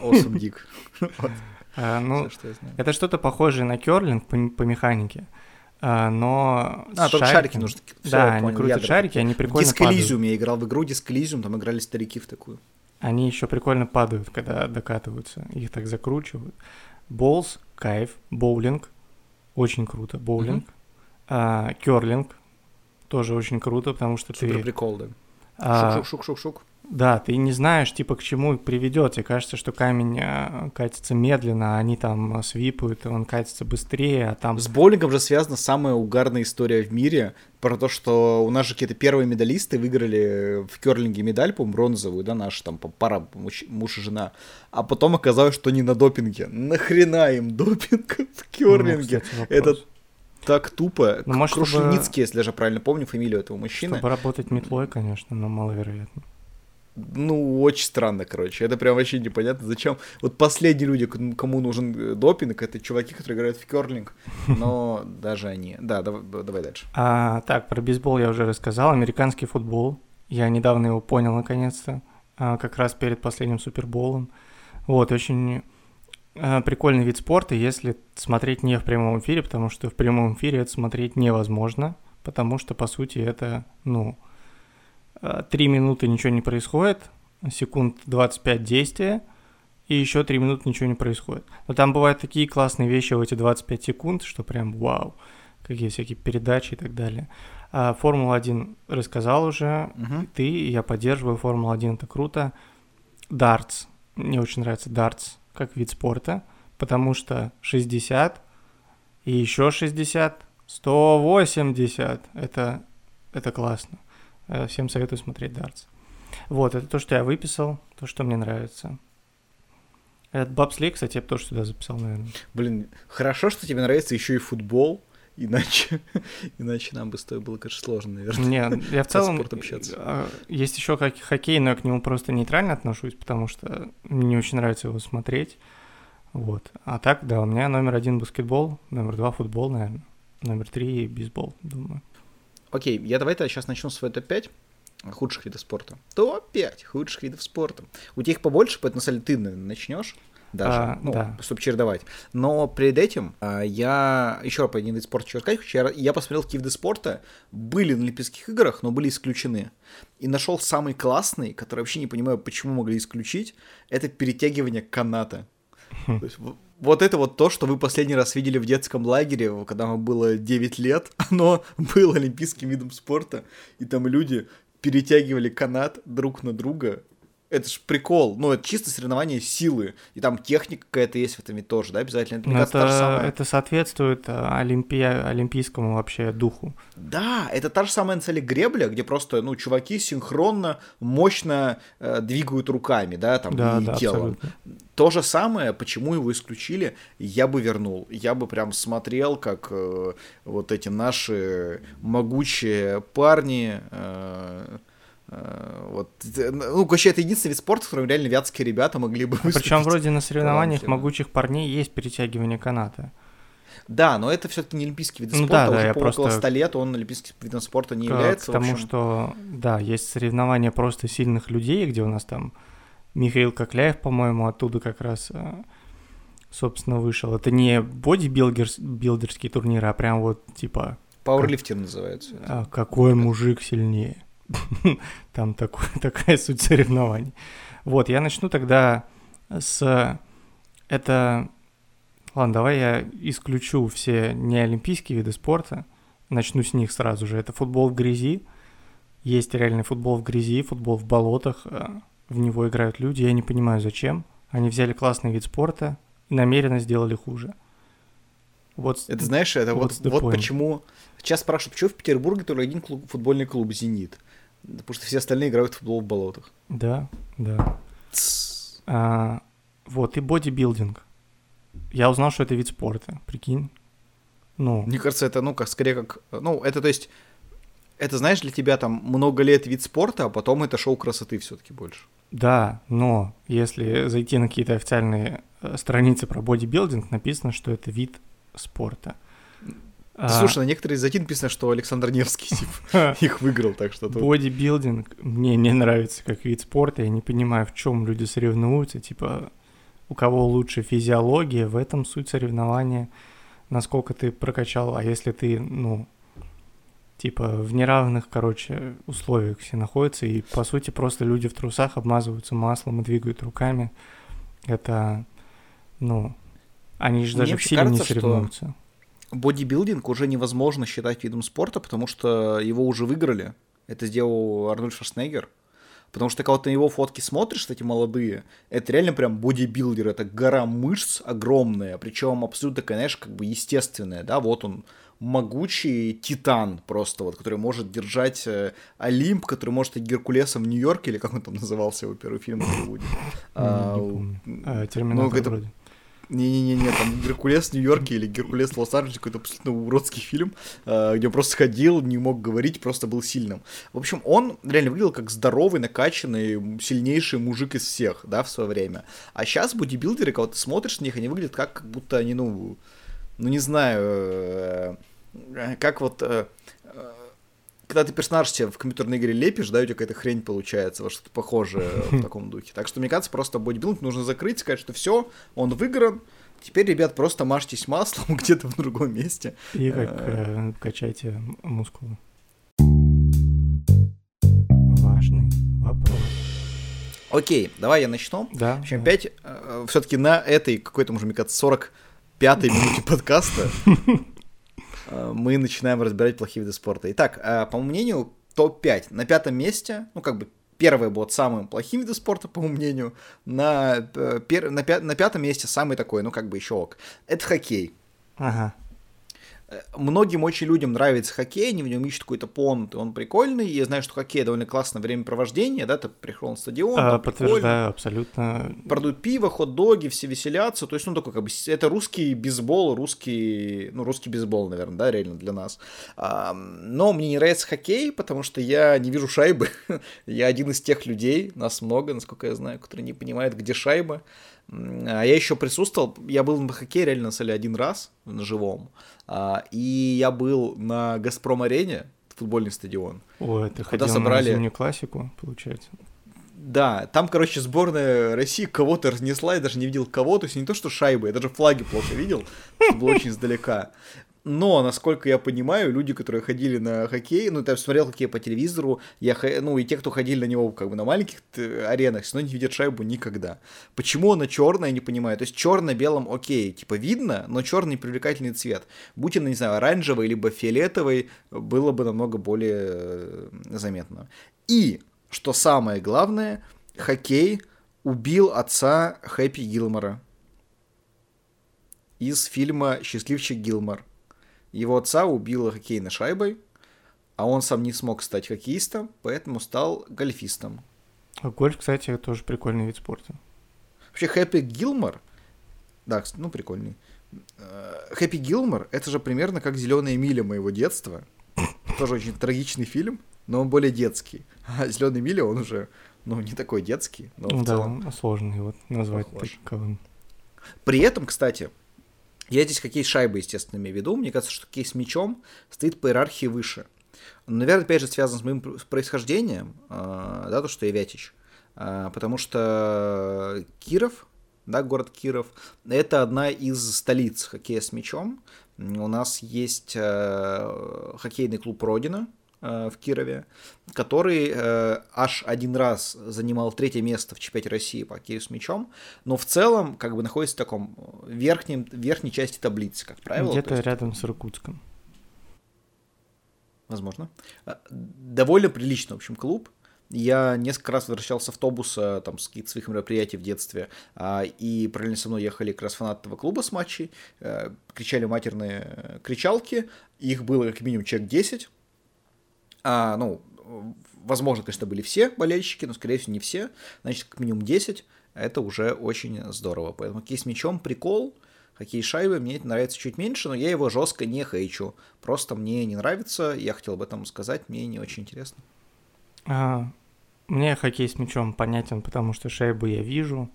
awesome dick. А, ну, это что-то похожее на керлинг по, по механике. А, но... А, только шарики нужны. Все, да, они понял, крутят шарики, они прикольно Диск Elysium, я играл в игру Диск Elysium, там играли старики в такую. Они еще прикольно падают, когда докатываются, их так закручивают. Болс, кайф, боулинг, очень круто, боулинг. Mm-hmm. А, керлинг, тоже очень круто, потому что Супер ты... прикол, да. А, Шук-шук-шук-шук. Да, ты не знаешь, типа, к чему приведет. Тебе кажется, что камень э, катится медленно, а они там свипают, и он катится быстрее, а там... С боулингом же связана самая угарная история в мире про то, что у нас же какие-то первые медалисты выиграли в керлинге медаль, по бронзовую, да, наша там пара муж, муж и жена, а потом оказалось, что не на допинге. Нахрена им допинг в керлинге? Ну, Это так тупо. Ну, может, Крушеницкий, чтобы... если я же правильно помню фамилию этого мужчины. Чтобы работать метлой, конечно, но маловероятно ну, очень странно, короче. Это прям вообще непонятно, зачем. Вот последние люди, кому нужен э, допинг, это чуваки, которые играют в керлинг, но даже они. Да, давай, давай дальше. А, так, про бейсбол я уже рассказал. Американский футбол. Я недавно его понял наконец-то, а, как раз перед последним Суперболом. Вот, очень а, прикольный вид спорта, если смотреть не в прямом эфире, потому что в прямом эфире это смотреть невозможно, потому что, по сути, это, ну, 3 минуты ничего не происходит, секунд 25 действия, и еще 3 минуты ничего не происходит. Но там бывают такие классные вещи в эти 25 секунд, что прям вау, какие всякие передачи и так далее. А Формула-1 рассказал уже, угу. ты, я поддерживаю Формула-1, это круто. Дартс, мне очень нравится дартс как вид спорта, потому что 60 и еще 60, 180, это, это классно. Э, всем советую смотреть дартс. Вот, это то, что я выписал, то, что мне нравится. Этот бабслей, кстати, я бы тоже сюда записал, наверное. Блин, хорошо, что тебе нравится еще и футбол, иначе, иначе нам бы с тобой было, конечно, сложно, наверное. Не, я в целом... А, есть еще как хоккей, но я к нему просто нейтрально отношусь, потому что мне не очень нравится его смотреть. Вот. А так, да, у меня номер один баскетбол, номер два футбол, наверное, номер три бейсбол, думаю. Окей, я давай-то сейчас начну свой топ-5 худших видов спорта. Топ-5 худших видов спорта. У тебя их побольше, поэтому, на самом деле, ты начнешь даже, а, ну, да. чтобы чередовать. Но перед этим а, я еще по один вид спорта хочу сказать. Я, я посмотрел, какие виды спорта были на Олимпийских играх, но были исключены. И нашел самый классный, который вообще не понимаю, почему могли исключить, это перетягивание каната. Хм. То есть, вот это вот то, что вы последний раз видели в детском лагере, когда вам было 9 лет, оно было олимпийским видом спорта, и там люди перетягивали канат друг на друга. Это ж прикол. Ну, это чисто соревнование силы. И там техника какая-то есть в этом ведь тоже, да, обязательно. Это, это, та же самая... это соответствует э, олимпи... олимпийскому вообще духу. Да, это та же самая на гребля, где просто, ну, чуваки синхронно, мощно э, двигают руками, да, там, да, и да, телом. Абсолютно. То же самое, почему его исключили, я бы вернул. Я бы прям смотрел, как э, вот эти наши могучие парни... Э вот, ну, вообще, это единственный вид спорта, в котором реально вятские ребята могли бы выступить. Причем вроде на соревнованиях могучих парней есть перетягивание каната. Да, но это все-таки не олимпийский вид ну, спорта, да, да, уже я просто... около 100 лет он олимпийским видом спорта не к, является. К тому, что, да, есть соревнования просто сильных людей, где у нас там Михаил Кокляев, по-моему, оттуда как раз, э, собственно, вышел. Это не бодибилдерский турнир, а прям вот типа... Пауэрлифтинг называется. А, какой мужик сильнее. Там такой, такая суть соревнований. Вот, я начну тогда с... Это... Ладно, давай я исключу все неолимпийские виды спорта. Начну с них сразу же. Это футбол в грязи. Есть реальный футбол в грязи, футбол в болотах, э, в него играют люди, я не понимаю, зачем. Они взяли классный вид спорта и намеренно сделали хуже. Вот, это знаешь, это вот, вот, почему... Сейчас спрашивают, почему в Петербурге только один клуб, футбольный клуб «Зенит»? Потому что все остальные играют в футбол в болотах. Да, да. А, вот, и бодибилдинг. Я узнал, что это вид спорта, прикинь. Ну. Мне кажется, это, ну, как скорее как... Ну, это, то есть, это, знаешь, для тебя там много лет вид спорта, а потом это шоу красоты все-таки больше. Да, но если зайти на какие-то официальные э, страницы про бодибилдинг, написано, что это вид спорта. Да, слушай, на некоторые зайти написано, что Александр Невский типа, их выиграл, так что... Бодибилдинг мне не нравится как вид спорта, я не понимаю, в чем люди соревнуются, типа, у кого лучше физиология, в этом суть соревнования, насколько ты прокачал, а если ты, ну, типа в неравных, короче, условиях все находятся, и по сути просто люди в трусах обмазываются маслом и двигают руками. Это, ну, они же даже в силе кажется, не соревнуются. Бодибилдинг уже невозможно считать видом спорта, потому что его уже выиграли. Это сделал Арнольд Шварценеггер. Потому что когда ты на его фотки смотришь, эти молодые, это реально прям бодибилдер, это гора мышц огромная, причем абсолютно, конечно, как бы естественная, да, вот он могучий титан просто, вот, который может держать э, Олимп, который может и Геркулесом в Нью-Йорке, или как он там назывался, его первый фильм в Голливуде. А, а, Терминатор ну, вроде. Не-не-не, там Геркулес в Нью-Йорке или Геркулес в Лос-Анджелесе, какой-то абсолютно уродский фильм, э, где он просто ходил, не мог говорить, просто был сильным. В общем, он реально выглядел как здоровый, накачанный, сильнейший мужик из всех, да, в свое время. А сейчас бодибилдеры, когда ты смотришь на них, они выглядят как, как будто они, ну, ну не знаю, э, как вот э, э, когда ты персонаж себе в компьютерной игре лепишь, да, у тебя какая-то хрень получается, во что-то похожее в таком духе. Так что, мне кажется, просто бодибилдинг нужно закрыть, сказать, что все, он выигран, теперь, ребят, просто мажьтесь маслом где-то в другом месте. И как э, качайте мускулы. Важный вопрос. Окей, давай я начну. Да. В общем, опять, э, все-таки на этой какой-то, может, мне кажется, 40 пятой минуте подкаста э, мы начинаем разбирать плохие виды спорта. Итак, э, по моему мнению, топ-5 на пятом месте, ну, как бы первое будет самым плохим видом спорта, по моему мнению, на, э, пер, на, пя, на пятом месте самый такой, ну, как бы еще ок. Это хоккей. Ага. Э, многим очень людям нравится хоккей, они в нем ищут какой-то понт, он прикольный. Я знаю, что хоккей довольно классное времяпровождение, да, ты приехал на стадион, а, Подтверждаю, прикольно. абсолютно. Продают пиво, хот-доги, все веселятся. То есть, ну, такой, как бы, это русский бейсбол, русский, ну, русский бейсбол, наверное, да, реально для нас. А, но мне не нравится хоккей, потому что я не вижу шайбы. я один из тех людей, нас много, насколько я знаю, которые не понимают, где шайба. А я еще присутствовал, я был на хоккее реально на самом один раз на живом, а, и я был на Газпром-арене, футбольный стадион. О, это куда собрали... на зимнюю классику, получается? Да, там, короче, сборная России кого-то разнесла, я даже не видел кого, то есть не то, что шайбы, я даже флаги плохо видел, что было очень издалека. Но, насколько я понимаю, люди, которые ходили на хоккей, ну, я смотрел хоккей по телевизору, я, ну, и те, кто ходили на него как бы на маленьких аренах, все равно не видят шайбу никогда. Почему она черная, не понимаю. То есть черно-белым окей, типа видно, но черный привлекательный цвет. Будь она, не знаю, оранжевый, либо фиолетовый, было бы намного более э, заметно. И, что самое главное, хоккей убил отца Хэппи Гилмора из фильма «Счастливчик Гилмор». Его отца убила хоккейной шайбой, а он сам не смог стать хоккеистом, поэтому стал гольфистом. А гольф, кстати, тоже прикольный вид спорта. Вообще, Хэппи Гилмор, да, ну, прикольный. Э, Хэппи Гилмор — это же примерно как «Зеленая миля» моего детства. Тоже очень трагичный фильм, но он более детский. А «Зеленая миля» он уже, ну, не такой детский, но в да, целом сложно его назвать похож. таковым. При этом, кстати, я здесь с шайбой, естественно, имею в виду. Мне кажется, что хоккей с мячом стоит по иерархии выше. Наверное, опять же, связано с моим происхождением, э, да, то, что я Вятич. Э, Потому что Киров, да, город Киров, это одна из столиц хоккея с мячом. У нас есть э, хоккейный клуб Родина в Кирове, который э, аж один раз занимал третье место в чемпионате России по хоккею с мячом, но в целом как бы находится в таком верхнем, верхней части таблицы, как правило. то Где-то есть- рядом с Иркутском. возможно. А, Довольно приличный, в общем, клуб. Я несколько раз возвращался с автобуса там, с каких-то своих мероприятий в детстве, и параллельно со мной ехали как раз фанаты этого клуба с матчей, э, кричали матерные э, кричалки, их было как минимум человек 10. А, ну, возможно, конечно, были все болельщики, но, скорее всего, не все. Значит, как минимум 10. Это уже очень здорово. Поэтому хоккей с мячом прикол. Хоккей с шайбой мне это нравится чуть меньше, но я его жестко не хейчу. Просто мне не нравится, я хотел об этом сказать, мне не очень интересно. А, мне хоккей с мячом понятен, потому что шайбу я вижу.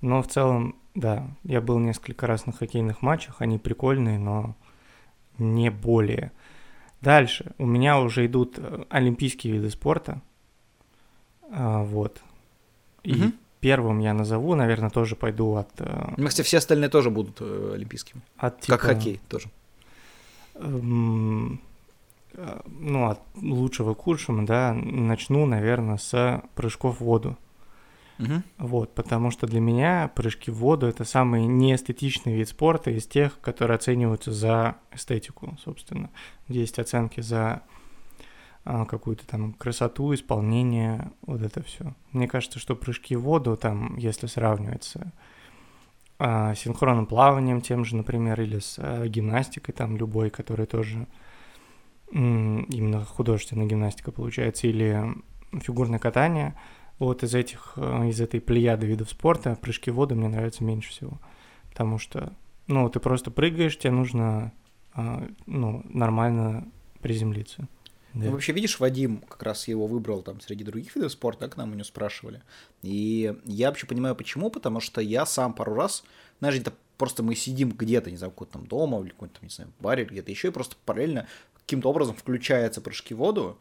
Но в целом, да, я был несколько раз на хоккейных матчах, они прикольные, но не более. Дальше. У меня уже идут э, олимпийские виды спорта. А, вот. И Мгм. первым я назову, наверное, тоже пойду от... э, Ну, кстати, все остальные тоже будут э, олимпийскими. от Как типа, хоккей тоже. эм, ну, от лучшего к худшему, да, начну, наверное, с прыжков в воду. Мгм. Вот, потому что для меня прыжки в воду это самый неэстетичный вид спорта из тех, которые оцениваются за эстетику, собственно. Есть оценки за а, какую-то там красоту, исполнение, вот это все. Мне кажется, что прыжки в воду, там, если сравнивать с а, синхронным плаванием тем же, например, или с а, гимнастикой там любой, которая тоже именно художественная гимнастика получается, или фигурное катание, вот из этих, э, из этой плеяды видов спорта прыжки в воду мне нравятся меньше всего. Потому что, ну, ты просто прыгаешь, тебе нужно, а, ну, нормально приземлиться. Да. Ну, вообще, видишь, Вадим как раз его выбрал там среди других видов спорта, к нам у него спрашивали. И я вообще понимаю, почему, потому что я сам пару раз, знаешь, где-то просто мы сидим где-то, не знаю, какой-то там дома, или какой-то, там, не знаю, баре, или где-то еще, и просто параллельно каким-то образом включаются прыжки в воду,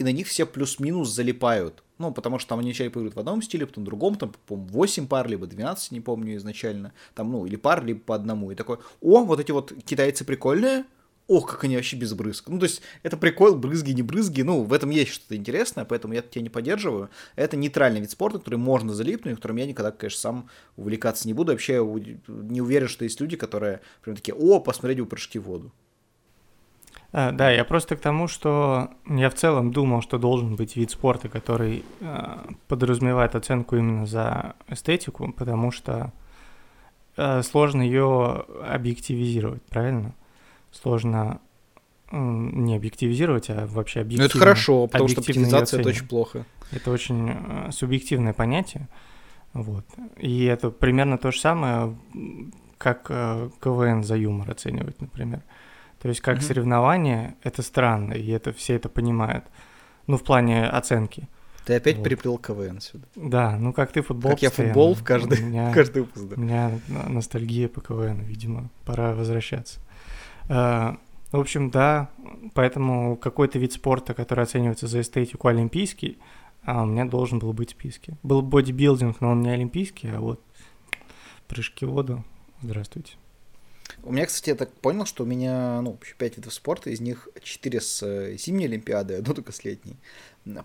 и на них все плюс-минус залипают. Ну, потому что там они вначале поиграют в одном стиле, потом в другом, там, по-моему, 8 пар, либо 12, не помню изначально. Там, ну, или пар, либо по одному. И такой, о, вот эти вот китайцы прикольные, ох, как они вообще без брызг. Ну, то есть, это прикол, брызги, не брызги, ну, в этом есть что-то интересное, поэтому я тебя не поддерживаю. Это нейтральный вид спорта, который можно залипнуть, которым я никогда, конечно, сам увлекаться не буду. Вообще, не уверен, что есть люди, которые прям такие, о, посмотрите, прыжки в воду. А, да, я просто к тому, что я в целом думал, что должен быть вид спорта, который а, подразумевает оценку именно за эстетику, потому что а, сложно ее объективизировать, правильно? Сложно м, не объективизировать, а вообще Ну, объективно. это хорошо, потому что оптимизация это очень плохо. Это очень э, субъективное понятие. Вот. И это примерно то же самое, как э, КВН за юмор оценивать, например. То есть как Мгм. соревнование, это странно, и это все это понимают. Ну, в плане оценки. Ты опять Вот. приплел КВН сюда. Да, ну как ты футбол Как я футбол в каждый, У меня, каждый выпуск, да. у меня ностальгия по КВН, видимо, пора возвращаться. Э, В общем, да, поэтому какой-то вид спорта, который оценивается за эстетику олимпийский, а у меня должен был быть в списке. Был бодибилдинг, но он не олимпийский, а вот прыжки в воду. Здравствуйте. У меня, кстати, я так понял, что у меня, ну, вообще 5 видов спорта, из них 4 с э, зимней Олимпиады, одно только с летней.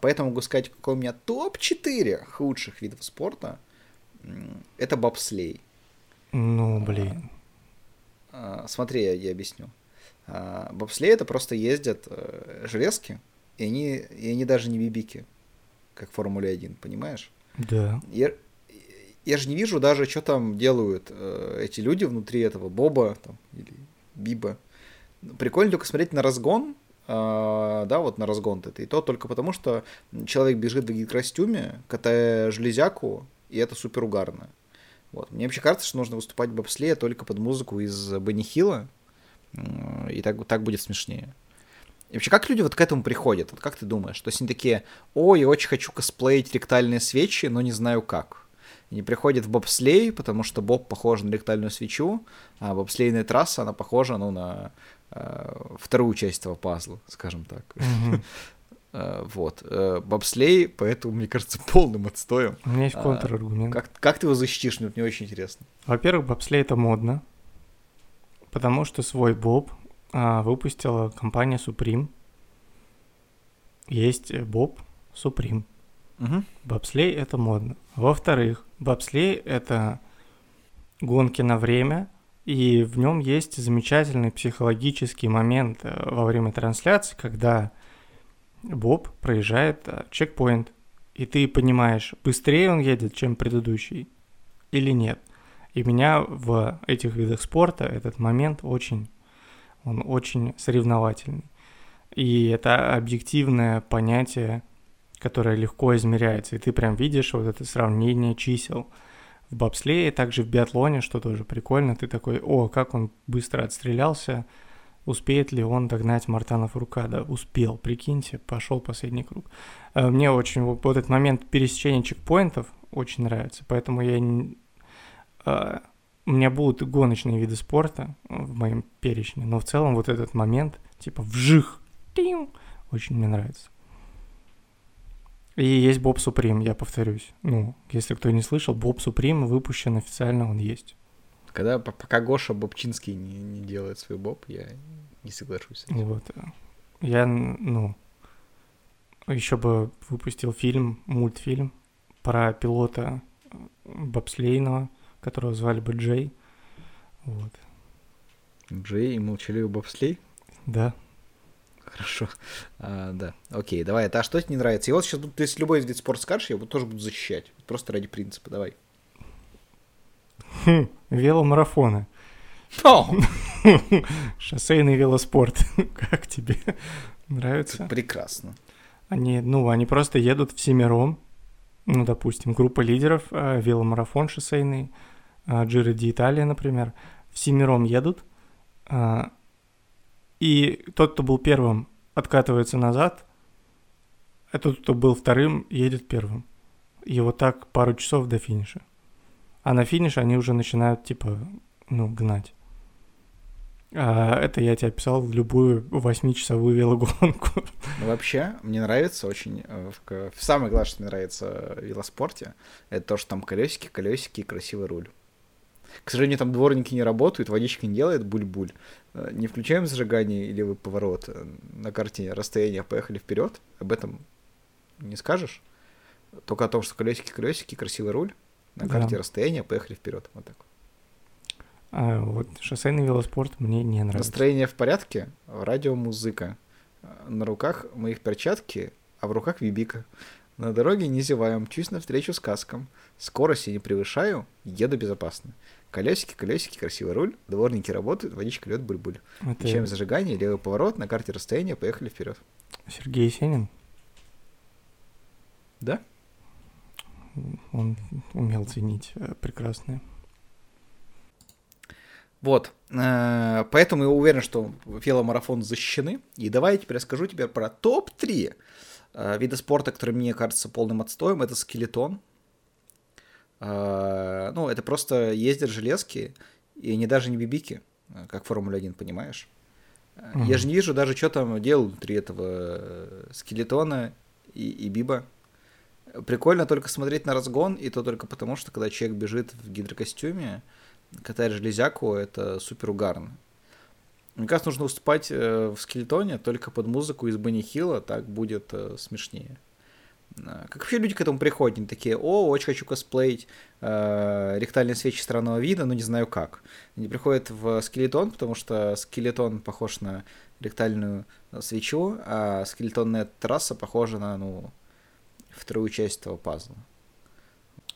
Поэтому могу сказать, какой у меня топ-4 худших видов спорта. Это бобслей. Ну, блин. А, Смотри, я, я объясню. А, Бобслей это просто ездят э, железки, и они, и они даже не бибики, как в Формуле 1, понимаешь? Да. Я же не вижу даже, что там делают э, эти люди внутри этого Боба там, или Биба. Прикольно только смотреть на разгон, э, да, вот на разгон это, и то только потому, что человек бежит в гидрокостюме, катая железяку, и это супер угарно. Вот. Мне вообще кажется, что нужно выступать в бобслее только под музыку из Бенни Хилла, и так, так будет смешнее. И вообще, как люди вот к этому приходят? Вот как ты думаешь? То есть они такие, о, я очень хочу косплеить ректальные свечи, но не знаю как. Они приходят в бобслей, потому что боб похож на ректальную свечу, а бобслейная трасса, она похожа, ну, на э, вторую часть этого пазла, скажем так. Э, вот. Э, бобслей, поэтому, мне кажется, полным отстоем. У меня есть А, контраргумент. Как, как ты его защитишь? Мне очень интересно. Во-первых, бобслей это модно, потому что свой боб а, выпустила компания Supreme. Есть э, боб Supreme. Мгм. Бобслей это модно. Во-вторых, бобслей это гонки на время, и в нем есть замечательный психологический момент э, во время трансляции, когда Боб проезжает э, чекпоинт, и ты понимаешь, быстрее он едет, чем предыдущий, или нет. И меня в этих видах спорта этот момент очень, он очень соревновательный. И это объективное понятие, которое легко измеряется. И ты прям видишь вот это сравнение чисел. В бобслее, также в биатлоне, что тоже прикольно. Ты такой, о, как он быстро отстрелялся, успеет ли он догнать Мартанов Рукада? Успел, прикиньте, пошел последний круг. Э, Мне очень вот этот момент пересечения чекпоинтов очень нравится, поэтому я... э, У меня будут гоночные виды спорта в моем перечне, но в целом вот этот момент, типа вжих, очень мне нравится. И есть Боб Суприм, я повторюсь. Ну, если кто не слышал, Боб Суприм выпущен официально, он есть. Когда, по- пока Гоша Бобчинский не, не делает свой боб, я не соглашусь. с этим. Вот. Я, ну, еще бы выпустил фильм, мультфильм про пилота э, бобслейного, которого звали бы Джей. Вот. Джей и молчаливый бобслей? Да. Хорошо. А, да. Окей, давай. А что тебе не нравится? И вот сейчас, буду- если любой вид спорта скажешь, я его тоже буду защищать. Просто ради принципа. Давай. Хм, веломарафоны. Шоссейный велоспорт. Как тебе? Нравится? Прекрасно. Они, ну, они просто едут всемиром. Ну, допустим, группа лидеров, э, веломарафон шоссейный, э, Джиро ди Италия, например, всемиром едут. а, И тот, кто был первым, откатывается назад, а тот, кто был вторым, едет первым. И вот так пару часов до финиша. А на финише они уже начинают, типа, ну, гнать. А это я тебе описал любую восьмичасовую велогонку. Ну, вообще, мне нравится очень... э, Самое главное, что мне нравится в велоспорте, это то, что там колесики, колесики и красивый руль. К сожалению, там дворники не работают, водичка не делает буль-буль. Э, Не включаем зажигание или вы поворот э, на карте расстояния, поехали вперед. Об этом не скажешь. Только о том, что колесики, колесики, красивый руль. На Да. карте расстояния, поехали вперед. Вот так. А вот шоссейный велоспорт мне не нравится. Настроение в порядке, радиомузыка. На руках моих перчатки, а в руках вибика. На дороге не зеваем, чусь навстречу сказкам. Скорости не превышаю, еду безопасно. Колесики, колесики, красивый руль, дворники работают, водичка лед буль-буль. Это Включаем зажигание, левый поворот, на карте расстояния, поехали вперед. Сергей Есенин. Да? Он умел ценить э, прекрасное. Вот. Э, Поэтому я уверен, что веломарафон защищены. И давай я теперь расскажу тебе про топ-3 э, вида спорта, которые мне кажется полным отстоем. Это скелетон. Э, Ну, это просто ездят железки, и они даже не бибики, э, как Формула-1, понимаешь? Э, Я же не вижу даже, что там делают внутри этого э, скелетона и, и биба. Прикольно только смотреть на разгон, и то только потому, что когда человек бежит в гидрокостюме, катает железяку, это супер угарно. Мне кажется, нужно выступать э, в скелетоне только под музыку из Бенни Хилла, так будет э, смешнее. А, Как вообще люди к этому приходят? Они такие, о, очень хочу косплеить э, ректальные свечи странного вида, но не знаю как. Они приходят в скелетон, потому что скелетон похож на ректальную э, свечу, а скелетонная трасса похожа на, ну, вторую часть этого пазла.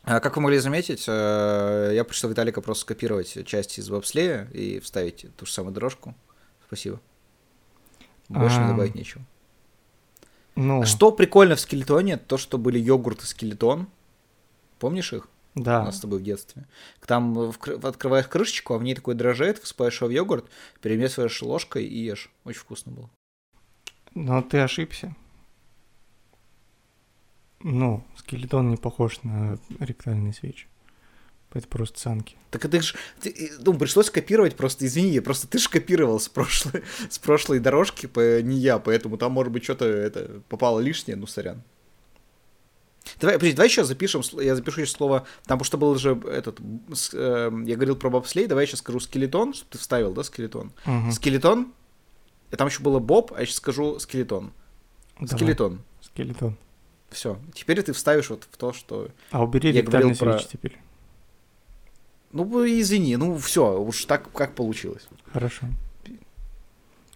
А как вы могли заметить, э, я пришел Виталика просто скопировать части из бобслея и вставить ту же самую дорожку. Спасибо. Больше А, мне добавить нечего. Ну, Что прикольно в скелетоне, то, что были йогурты скелетон. Помнишь их? У да, нас с тобой в детстве. Там вкры- открываешь крышечку, а в ней такой дрожжет, всыпаешь его в йогурт, перемешиваешь ложкой и ешь. Очень вкусно было. но ты ошибся. Ну, скелетон не похож на ректальные свечи. Это просто санки. Так это ж, ты- ну, пришлось копировать просто, извини, просто ты же копировал с прошлой, с прошлой дорожки, по, не я, поэтому там, может быть, что-то это попало лишнее, ну, сорян. Давай, подожди, давай еще запишем, я запишу еще слово, там, потому что был же этот, э, я говорил про бобслей, давай я сейчас скажу скелетон, чтобы ты вставил, да, скелетон? Мгм. Скелетон, и там еще было боб, а я сейчас скажу скелетон. Давай, Скелетон. Скелетон. Все, теперь ты вставишь вот в то, что... А убери Я говорил про- теперь. Ну, извини, ну, все, уж так, как получилось. Хорошо.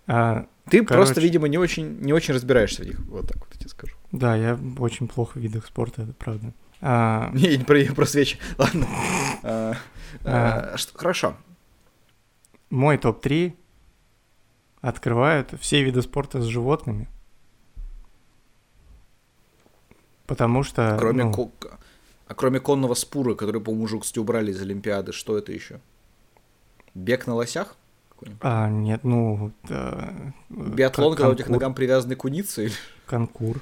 А, Ты Короче. просто, видимо, не очень, не очень разбираешься в них, вот так вот я тебе скажу. да, я очень плохо в видах спорта, это правда. А, Не, я не про, я про свечи. Ладно. А, А. а, что- Хорошо. мой топ-3 открывают все виды спорта с животными. Потому что... Кроме, ну, ко- а кроме конного спура, который, по-моему, уже, кстати, убрали из Олимпиады, что это еще? Бег на лосях? А, нет, ну... да, Биатлон, кон- когда у тебя к ногам привязаны куницы? или- Конкур.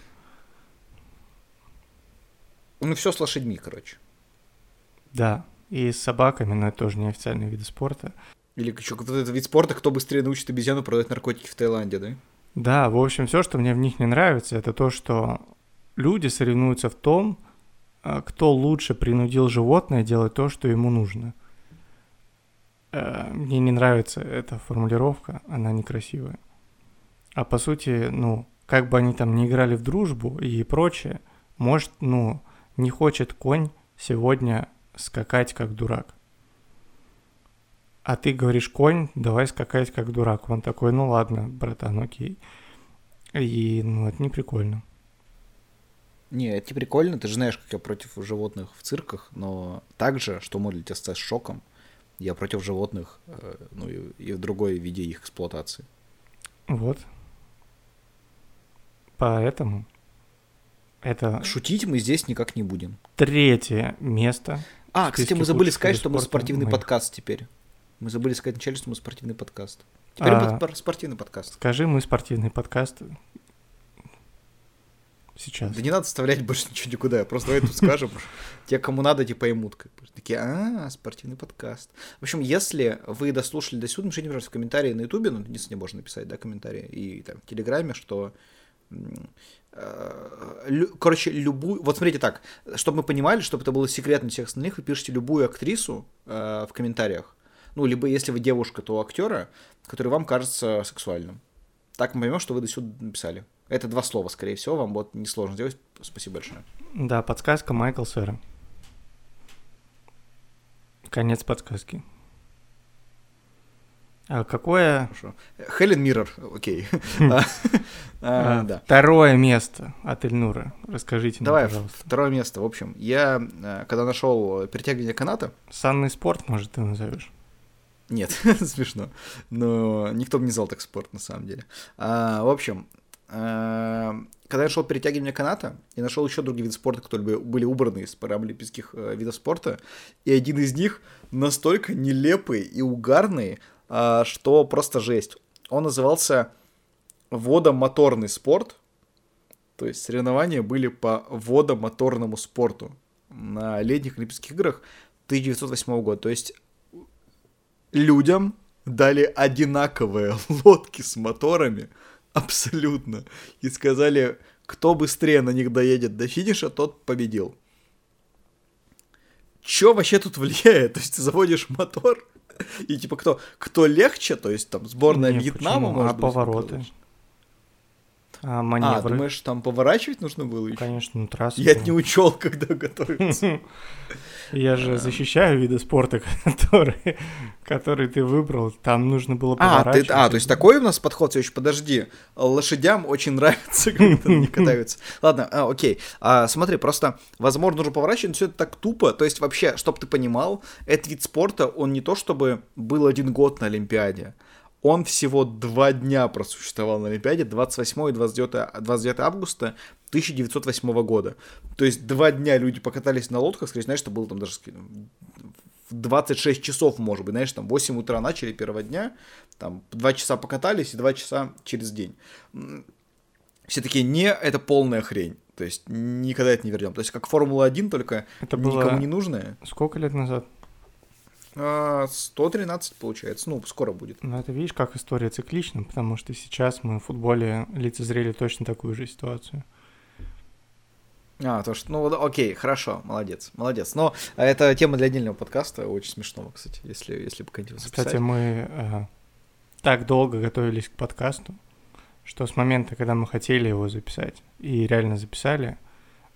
Ну, все с лошадьми, короче. Да, и с собаками, но это тоже не официальные виды спорта. Или еще какой-то вид спорта, кто быстрее научит обезьяну продать наркотики в Таиланде, да? Да, в общем, все, что мне в них не нравится, это то, что люди соревнуются в том, кто лучше принудил животное делать то, что ему нужно. Э, Мне не нравится эта формулировка, она некрасивая. А по сути, ну, как бы они там не играли в дружбу и прочее, может, ну, не хочет конь сегодня скакать как дурак. А ты говоришь, конь, давай скакать как дурак. Он такой, ну ладно, братан, окей. И, ну, это не прикольно. Не, это не прикольно, ты же знаешь, как я против животных в цирках, но также, что может для тебя стать шоком, я против животных, э, ну и, и в другой виде их эксплуатации. Вот. Поэтому это Шутить мы здесь никак не будем. третье место. А, кстати, мы забыли сказать, что мы спортивный моих. подкаст теперь. Мы забыли сказать вначале, что мы спортивный подкаст. Теперь А. мы спортивный подкаст. Скажи, мы спортивный подкаст. Сейчас. Да не надо вставлять больше ничего никуда, просто давай тут скажем. Те, кому надо, те поймут. Как. Такие, а, спортивный подкаст. В общем, если вы дослушали до сюда, напишите, пожалуйста, в комментарии на Ютубе, ну, единственное, можно написать, да, комментарии, и там, в Телеграме, что э, короче, любую... Вот смотрите так, чтобы мы понимали, чтобы это было секретно всех остальных, вы пишете любую актрису э, в комментариях. Ну, либо если вы девушка, то актера, который вам кажется сексуальным. Так мы поймем, что вы до сюда написали. Это два слова, скорее всего, вам будет несложно сделать. Спасибо большое. Да, подсказка Майкл Сэра. Конец подсказки. А какое Хорошо. Хелен Миррор, окей. А, а, а, второе место от Эльнура? Расскажите Давай, второе место. В общем, я, когда нашел перетягивание каната, Санный спорт, может, ты назовешь? Нет, смешно. Но никто бы не знал так спорт, на самом деле. А, в общем, когда я нашел перетягивание каната, я нашел еще другие виды спорта, которые бы- были убраны из программы олимпийских э, видов спорта. И один из них настолько нелепый и угарный, а, что просто жесть. Он назывался водомоторный спорт. То есть соревнования были по водомоторному спорту на летних Олимпийских играх 1908 года. То есть людям дали одинаковые лодки с моторами, абсолютно, и сказали, кто быстрее на них доедет до финиша, тот победил. Чё вообще тут влияет? То есть ты заводишь мотор, и типа кто, кто легче, то есть там сборная Не, Вьетнама, почему? может А быть, повороты? кто А А, маневры? думаешь, там поворачивать нужно было еще? Конечно, ну трасса. Я это не учел, когда готовился. Я же защищаю виды спорта, которые, которые ты выбрал. Там нужно было А, ты, поворачивать. а, то есть такой у нас подход, еще подожди. Лошадям очень нравится, когда они катаются. Ладно, а, окей. А, смотри, просто, возможно, нужно поворачивать, но все это так тупо. То есть вообще, чтобы ты понимал, этот вид спорта, он не то чтобы был один год на Олимпиаде. Он всего два дня просуществовал на Олимпиаде, 28 и 29, 29 августа 1908 года. То есть два дня люди покатались на лодках, скорее, знаешь, что было там даже ски- в 26 часов, может быть, знаешь, там 8 утра начали первого дня, там 2 часа покатались и 2 часа через день. М, Все такие, не, это полная хрень. То есть никогда это не вернем. То есть как Формула-1, только Это никому было не нужная. сколько лет назад? А, 113 получается, ну, скоро будет. Ну, это видишь, как история циклична, потому что сейчас мы в футболе лицезрели точно такую же ситуацию. А, то что, ну, окей, хорошо, молодец, молодец. Но это тема для отдельного подкаста, очень смешного, кстати, если, если бы записать. Кстати, мы э, так долго готовились к подкасту, что с момента, когда мы хотели его записать и реально записали,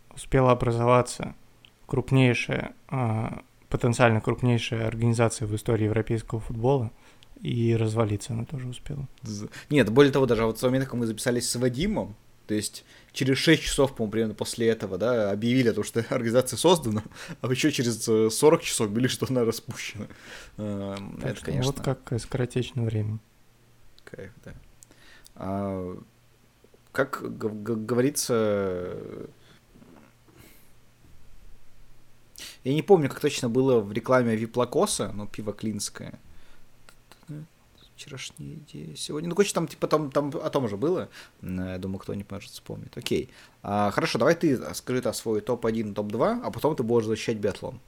успела образоваться крупнейшая, э, потенциально крупнейшая организация в истории европейского футбола, и развалиться она тоже успела. Нет, более того, даже вот с момента, как мы записались с Вадимом, то есть через 6 часов, по-моему, примерно после этого, да, объявили о том, что организация создана, а еще через э, 40 часов были, что она распущена. Эм, Так Это, что конечно, Вот как э, скоротечно время. кайф, да. А, как говорится, я не помню, как точно было в рекламе Виплакоса, но пиво клинское. Вчерашний день, сегодня. Ну, короче, там типа там, там о том же было. Я думаю, кто-нибудь может вспомнить. Окей. А, хорошо, давай ты скажи то свой топ-1, топ-2, а потом ты будешь защищать биатлон.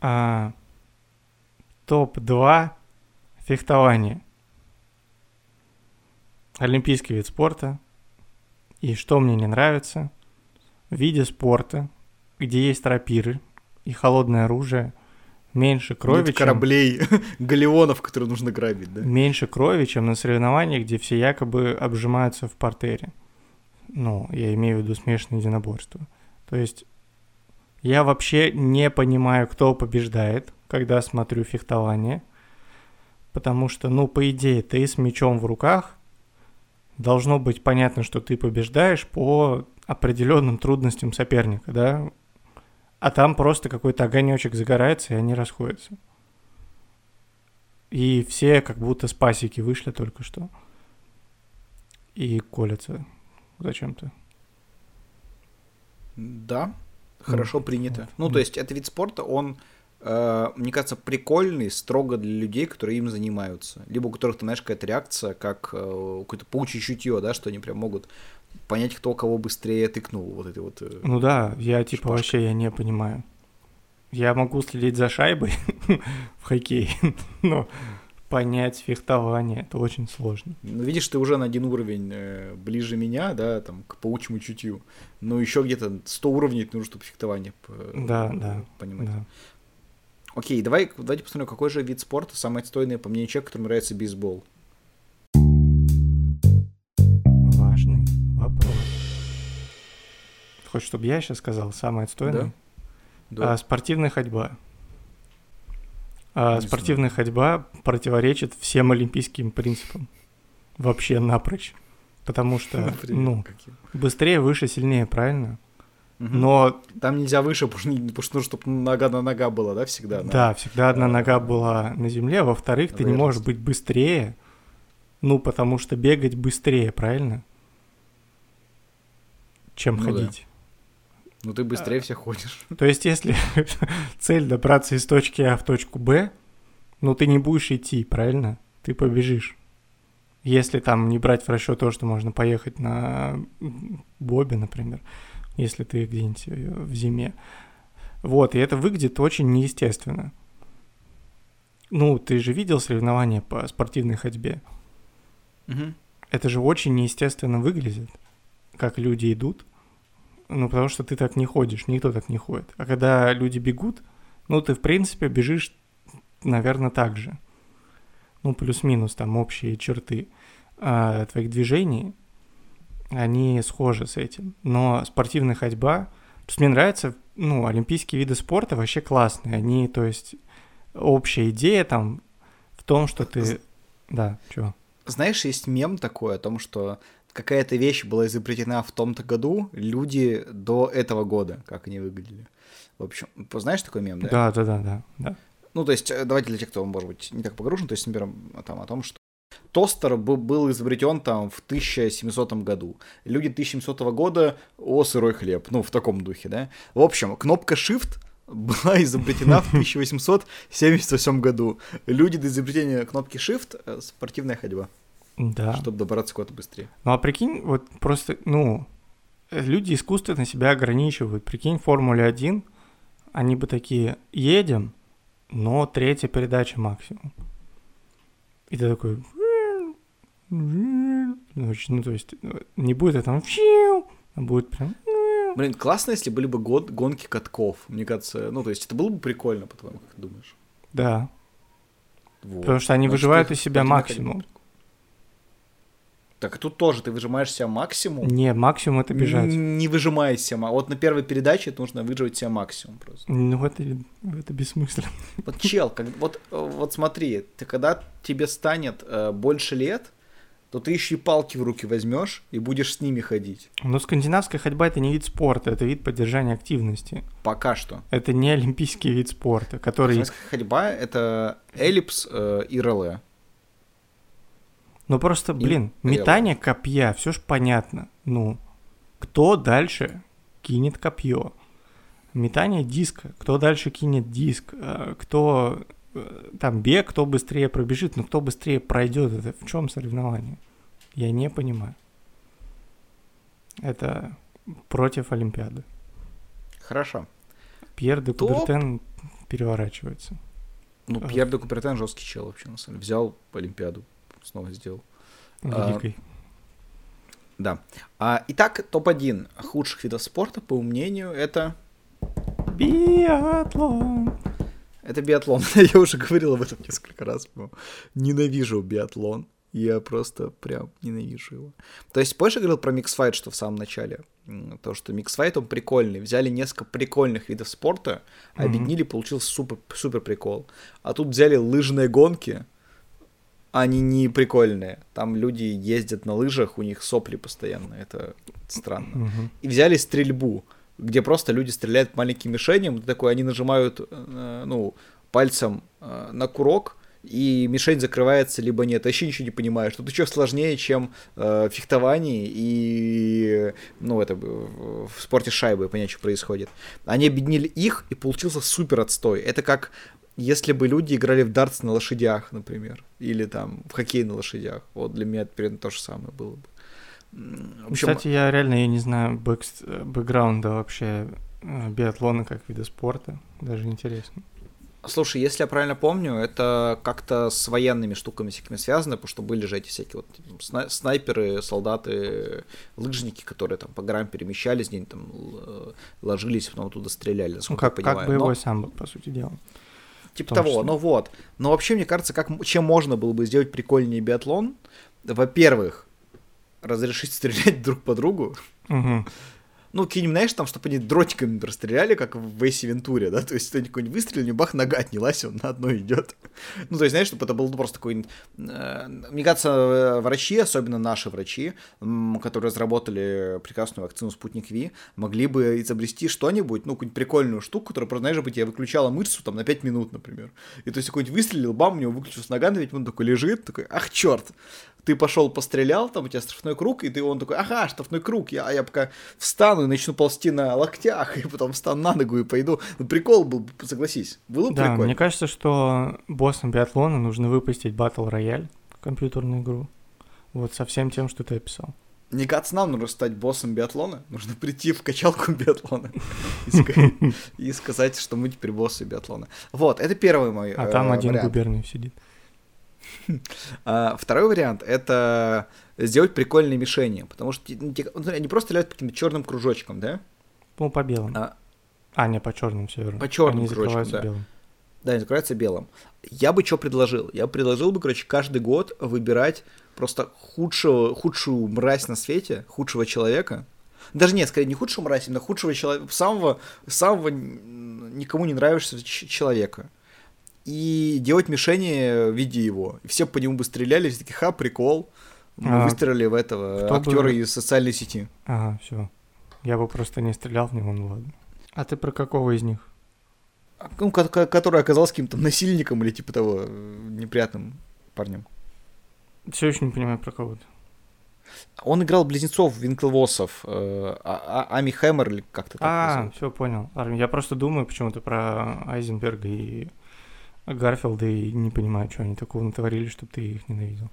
А, топ-2 фехтование. Олимпийский вид спорта. И что мне не нравится, в виде спорта, где есть рапиры и холодное оружие, меньше крови, Нет чем, кораблей, галеонов, которые нужно грабить, да? меньше крови, чем на соревнованиях, где все якобы обжимаются в портере. Ну, я имею в виду смешанное единоборство. То есть я вообще не понимаю, кто побеждает, когда смотрю фехтование. Потому что, ну, по идее, ты с мечом в руках, должно быть понятно, что ты побеждаешь по определенным трудностям соперника, да? А там просто какой-то огонечек загорается, и они расходятся. И все как будто с пасеки вышли только что. И колятся зачем-то. Да, хорошо Мгм. принято. Вот. Ну, то есть, это вид спорта, он, э, мне кажется, прикольный строго для людей, которые им занимаются. Либо у которых, ты знаешь, какая-то реакция, как э, какое-то паучье чутье, да, что они прям могут понять, кто кого быстрее тыкнул. Вот эти вот... э, Ну да, я типа Шпажка. вообще я не понимаю. Я могу следить за шайбой в хоккее, но понять фехтование это очень сложно. Ну, видишь, ты уже на один уровень э, ближе меня, да, там, к паучьему чутью. Но еще где-то 100 уровней нужно, чтобы фехтование Да, э, да, понимать. Да. Окей, давай, давайте посмотрим, какой же вид спорта самый отстойный, по мнению человека, которому нравится бейсбол. Вопрос. Хочешь, чтобы я сейчас сказал самый отстойный? Да. А, спортивная ходьба. А, Не спортивная ходьба противоречит всем олимпийским принципам. Вообще напрочь. Потому что, Например, ну, каким? быстрее, выше, сильнее, правильно? Мгм. Но Там нельзя выше, потому что, нужно, чтобы нога на нога была, да, всегда? на- Да, всегда одна э, нога была на земле, во-вторых, ты не можешь быть быстрее, ну, потому что бегать быстрее, правильно? Чем Ну да. ходить. Ну ты быстрее всех ходишь. То есть, если цель добраться из точки А в точку Б, ну, ты не будешь идти, правильно? Ты побежишь. Если там не брать в расчет то, что можно поехать на Бобе, например, если ты где-нибудь э, в зиме. Вот, и это выглядит очень неестественно. Ну, ты же видел соревнования по спортивной ходьбе? Это же очень неестественно выглядит, как люди идут. Ну, потому что ты так не ходишь, никто так не ходит. А когда люди бегут, ну, ты, в принципе, бежишь, наверное, так же. Ну, плюс-минус там общие черты а, твоих движений. они схожи с этим. Но спортивная ходьба... То есть мне нравится, ну, олимпийские виды спорта вообще классные. Они, то есть, общая идея там в том, что ты... Да, чего? Знаешь, есть мем такой о том, что какая-то вещь была изобретена в том-то году, люди до этого года, как они выглядели. В общем, знаешь такой мем, да? Да, да, да, да. да. Ну, то есть, э, давайте для тех, кто, может быть, не так погружен, то есть, например, там, о том, что Тостер был изобретен там в 1700 году. Люди 1700 года, о, сырой хлеб, ну, в таком духе, да. В общем, кнопка Shift была изобретена в 1878 году. Люди до изобретения кнопки Shift э, спортивная ходьба. Да. Чтобы добраться куда-то быстрее. Ну, а прикинь, вот просто, ну, люди искусственно себя ограничивают. Прикинь, Формуле 1, они бы такие, едем, но третья передача максимум. И ты такой, ну, то есть не будет это там, а будет прям... Блин, классно, если были бы год, гонки катков. Мне кажется, ну, то есть это было бы прикольно, по-твоему, как думаешь? Да. Вот. Потому что они Значит, выживают из себя максимум. Так тут тоже ты выжимаешь себя максимум. Не, максимум это бежать. Не выжимай себя. Вот на первой передаче нужно выживать себя максимум просто. Ну это, это бессмысленно. Вот чел, как, вот, вот смотри, ты когда тебе станет э, больше лет, то ты еще и палки в руки возьмешь и будешь с ними ходить. Но скандинавская ходьба это не вид спорта, это вид поддержания активности. Пока что. Это не олимпийский вид спорта, который... Скандинавская ходьба это эллипс э, и реле. Ну просто, блин, и... метание копья, все ж понятно. Ну, кто дальше кинет копье? Метание диска, кто дальше кинет диск, э, кто э, там бег, кто быстрее пробежит, но кто быстрее пройдет, это в чем соревнование? Я не понимаю. Это против Олимпиады. Хорошо. Пьер де Кубертен переворачивается. Ну, Пьер де Кубертен жесткий чел вообще, на самом деле. Взял Олимпиаду снова сделал. Великой. А, да. А, итак, топ-1 худших видов спорта, по мнению, это... Биатлон. Это биатлон. Я уже говорил об этом несколько раз. Ненавижу биатлон. Я просто прям ненавижу его. То есть, позже говорил про миксфайт, что в самом начале. То, что миксфайт, он прикольный. Взяли несколько прикольных видов спорта, объединили, mm-hmm. получился супер, супер прикол. А тут взяли лыжные гонки, они не прикольные. Там люди ездят на лыжах, у них сопли постоянно, это странно. Угу. И взяли стрельбу, где просто люди стреляют маленьким мишеням, такой, они нажимают, э, ну, пальцем э, на курок, и мишень закрывается, либо нет. вообще ничего не понимаешь. Тут еще сложнее, чем э, фехтование и, ну, это в спорте шайбы, понять, что происходит. Они объединили их, и получился супер отстой. Это как если бы люди играли в дартс на лошадях, например, или там в хоккей на лошадях, вот для меня это примерно то же самое было бы. В общем... Кстати, я реально я не знаю бэк... бэкграунда вообще э, биатлона как вида спорта, даже интересно. Слушай, если я правильно помню, это как-то с военными штуками всякими связано, потому что были же эти всякие вот снайперы, солдаты, лыжники, которые там по горам перемещались, где-нибудь там ложились, потом оттуда стреляли, ну, как, я понимаю. Как боевой Но... самбо, по сути дела. Типа того, ну вот. Но вообще, мне кажется, как, чем можно было бы сделать прикольнее биатлон? Во-первых, разрешить стрелять друг по другу. Угу ну, какие-нибудь, знаешь, там, чтобы они дротиками расстреляли, как в Вейсе Вентуре, да, то есть кто-нибудь какой-нибудь выстрелил, не бах, нога отнялась, он на одной идет. Ну, то есть, знаешь, чтобы это был просто такой... Э, мне кажется, врачи, особенно наши врачи, которые разработали прекрасную вакцину «Спутник Ви», могли бы изобрести что-нибудь, ну, какую-нибудь прикольную штуку, которая, просто, знаешь, бы тебе выключала мышцу там на 5 минут, например. И то есть какой-нибудь выстрелил, бам, у него выключилась нога на 5 минут, такой лежит, такой, ах, черт, ты пошел пострелял, там у тебя штрафной круг, и ты он такой, ага, штрафной круг, я, я пока встану и начну ползти на локтях, и потом встану на ногу и пойду. Ну, прикол был, согласись, было бы да, прикольно. мне кажется, что боссам биатлона нужно выпустить Battle Royale, компьютерную игру, вот со всем тем, что ты описал. Не кажется, нам нужно стать боссом биатлона, нужно прийти в качалку биатлона и сказать, что мы теперь боссы биатлона. Вот, это первый мой А там э, один губерний сидит. А, второй вариант это сделать прикольные мишени, потому что ну, они просто стреляют по каким-то черным кружочкам, да? Ну, по белым. А, а не по черным все верно. По черным кружочкам, да. Белым. Да, они закрываются белым. Я бы что предложил? Я предложил бы, короче, каждый год выбирать просто худшего, худшую мразь на свете, худшего человека. Даже нет, скорее не худшего мразь, именно худшего человека, самого, самого никому не нравишься человека. И делать мишени в виде его. И все по нему бы стреляли, все такие, ха, прикол. Мы а, выстрелили в этого актера бы... из социальной сети. Ага, все. Я бы просто не стрелял в него, ну ладно. А ты про какого из них? Ну, который оказался каким-то насильником или типа того неприятным парнем. Все еще не понимаю про кого то Он играл близнецов Винклвосов, э, а, а, Ами Хэммер или как-то так. А, все понял. Я просто думаю почему-то про Айзенберга и Гарфилда и не понимаю, что они такого натворили, чтобы ты их ненавидел.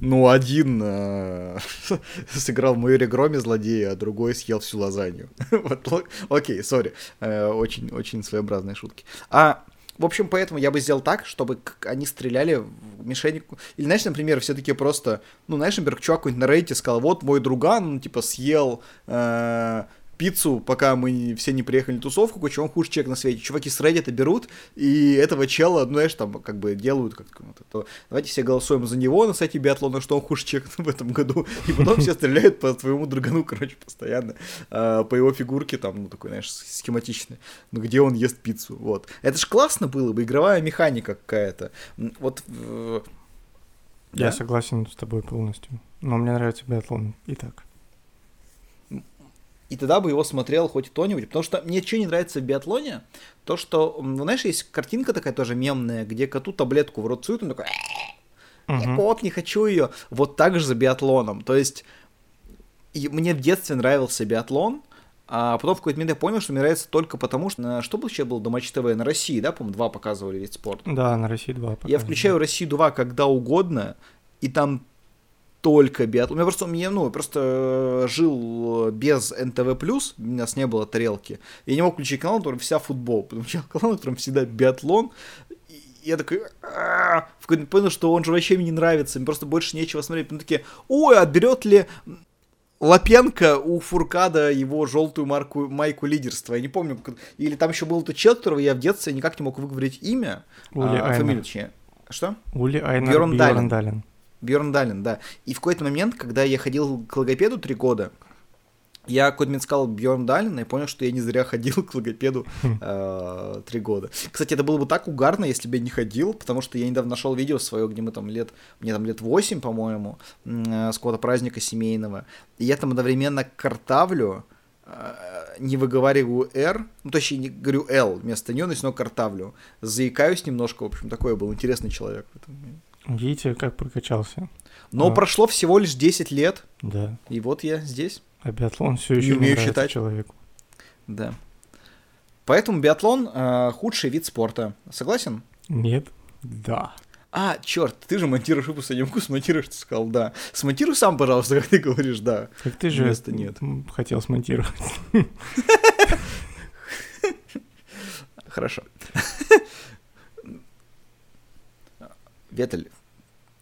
Ну, один э, сыграл Майоре Громе злодея, а другой съел всю лазанью. вот, окей, сори. Э, очень, очень своеобразные шутки. А, в общем, поэтому я бы сделал так, чтобы они стреляли в мишеннику. Или, знаешь, например, все таки просто, ну, знаешь, например, чувак какой-нибудь на рейте сказал, вот мой друган, ну, типа, съел э, пиццу, пока мы все не приехали на тусовку, короче, он хуже человек на свете. Чуваки с Reddit берут, и этого чела, ну, знаешь, там, как бы делают, как то давайте все голосуем за него на сайте биатлона, что он хуже человек в этом году, и потом все стреляют по твоему другану, короче, постоянно, а, по его фигурке, там, ну, такой, знаешь, схематичный, ну, где он ест пиццу, вот. Это ж классно было бы, игровая механика какая-то. Вот я да? согласен с тобой полностью. Но мне нравится биатлон и так и тогда бы его смотрел хоть кто-нибудь. Потому что мне что не нравится в биатлоне, то что, ну, знаешь, есть картинка такая тоже мемная, где коту таблетку в рот суют, он такой, я кот, не хочу ее. Вот так же за биатлоном. То есть, мне в детстве нравился биатлон, а потом в какой-то момент я понял, что мне нравится только потому, что... Что вообще было до Матч ТВ? На России, да, по-моему, два показывали вид спорта? Да, на России два показывали. Я включаю Россию 2 когда угодно, и там только биатлон. Я просто, у меня, ну, просто э, жил без НТВ+, у нас не было тарелки. Я не мог включить канал, который вся футбол, потому что канал, которым всегда биатлон, я такой, в какой-то понял, что он же вообще мне не нравится, мне просто больше нечего смотреть. Потом такие, ой, отберет ли Лапенко у Фуркада его желтую марку, майку лидерства. Я не помню, или там еще был тот чел, которого я в детстве никак не мог выговорить имя, Ули а, фамилию, точнее. Что? Ули Айнер Бьерн Далин. Далин. Бьерн Далин, да. И в какой-то момент, когда я ходил к логопеду три года, я какой-то момент сказал Бьерн Далин и понял, что я не зря ходил к логопеду хм. э, три года. Кстати, это было бы так угарно, если бы я не ходил, потому что я недавно нашел видео свое, где мы там лет, мне там лет 8, по-моему, э, с какого-то праздника семейного. И я там одновременно картавлю, э, не выговариваю R, ну, точнее, не говорю L вместо нее, но картавлю. Заикаюсь немножко, в общем, такой был интересный человек в этом Видите, как прокачался. Но а. прошло всего лишь 10 лет. Да. И вот я здесь. А биатлон все еще не умею считать человеку. Да. Поэтому биатлон э, худший вид спорта. Согласен? Нет. Да. А, черт, ты же монтируешь выпуск, я не могу смонтировать, ты сказал да. Смонтируй сам, пожалуйста, как ты говоришь да. Как ты же Вместо нет. хотел смонтировать. Хорошо. Ветель,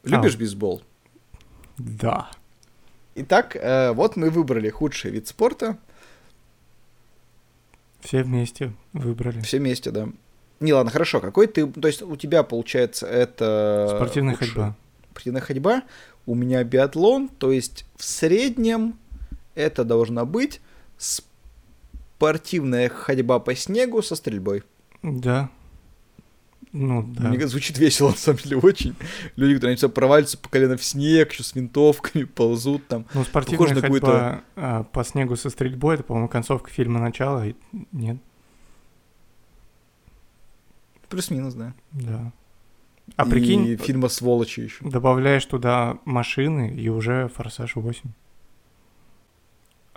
Любишь а. бейсбол? Да. Итак, э, вот мы выбрали худший вид спорта. Все вместе выбрали. Все вместе, да. Не, ладно, хорошо. Какой ты... То есть у тебя, получается, это... Спортивная худший... ходьба. Спортивная ходьба. У меня биатлон. То есть в среднем это должна быть спортивная ходьба по снегу со стрельбой. Да. Ну, да. Мне звучит весело, на самом деле, очень. Люди, которые все провалятся по колено в снег, еще с винтовками, ползут там. Ну, спортивная Похоже ходьба а, по снегу со стрельбой, это, по-моему, концовка фильма «Начало», нет? Плюс-минус, да. Да. А и прикинь... фильма «Сволочи» еще. Добавляешь туда машины, и уже «Форсаж 8».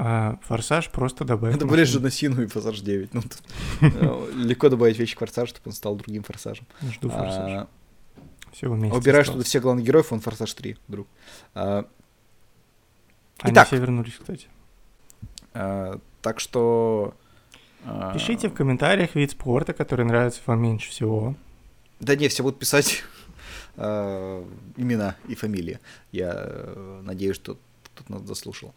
А форсаж просто добавить. Это были же на Сину и форсаж 9. Ну, э, легко добавить вещи к форсажу, чтобы он стал другим форсажем. Жду форсаж. А, Всего вместе. Убираешь туда всех главных героев, он форсаж 3, друг. А, Они все вернулись, кстати. Так что... Пишите в комментариях вид спорта, который нравится вам меньше всего. Да не, все будут писать имена и фамилии. Я э, надеюсь, что тут нас заслушал.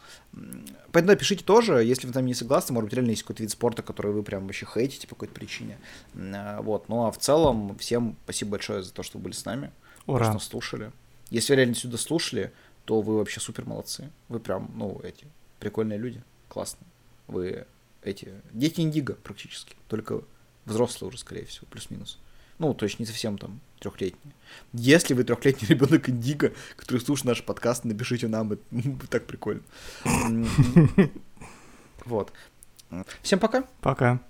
Поэтому напишите тоже, если вы там не согласны, может быть, реально есть какой-то вид спорта, который вы прям вообще хейтите по какой-то причине. А, вот, ну а в целом, всем спасибо большое за то, что вы были с нами, Ура. что слушали. Если вы реально сюда слушали, то вы вообще супер молодцы. Вы прям, ну, эти, прикольные люди, классные. Вы эти, дети Индиго практически, только взрослые уже, скорее всего, плюс-минус. Ну, то есть не совсем там трехлетние. Если вы трехлетний ребенок Индиго, который слушает наш подкаст, напишите нам, это так прикольно. Вот. Всем пока. Пока.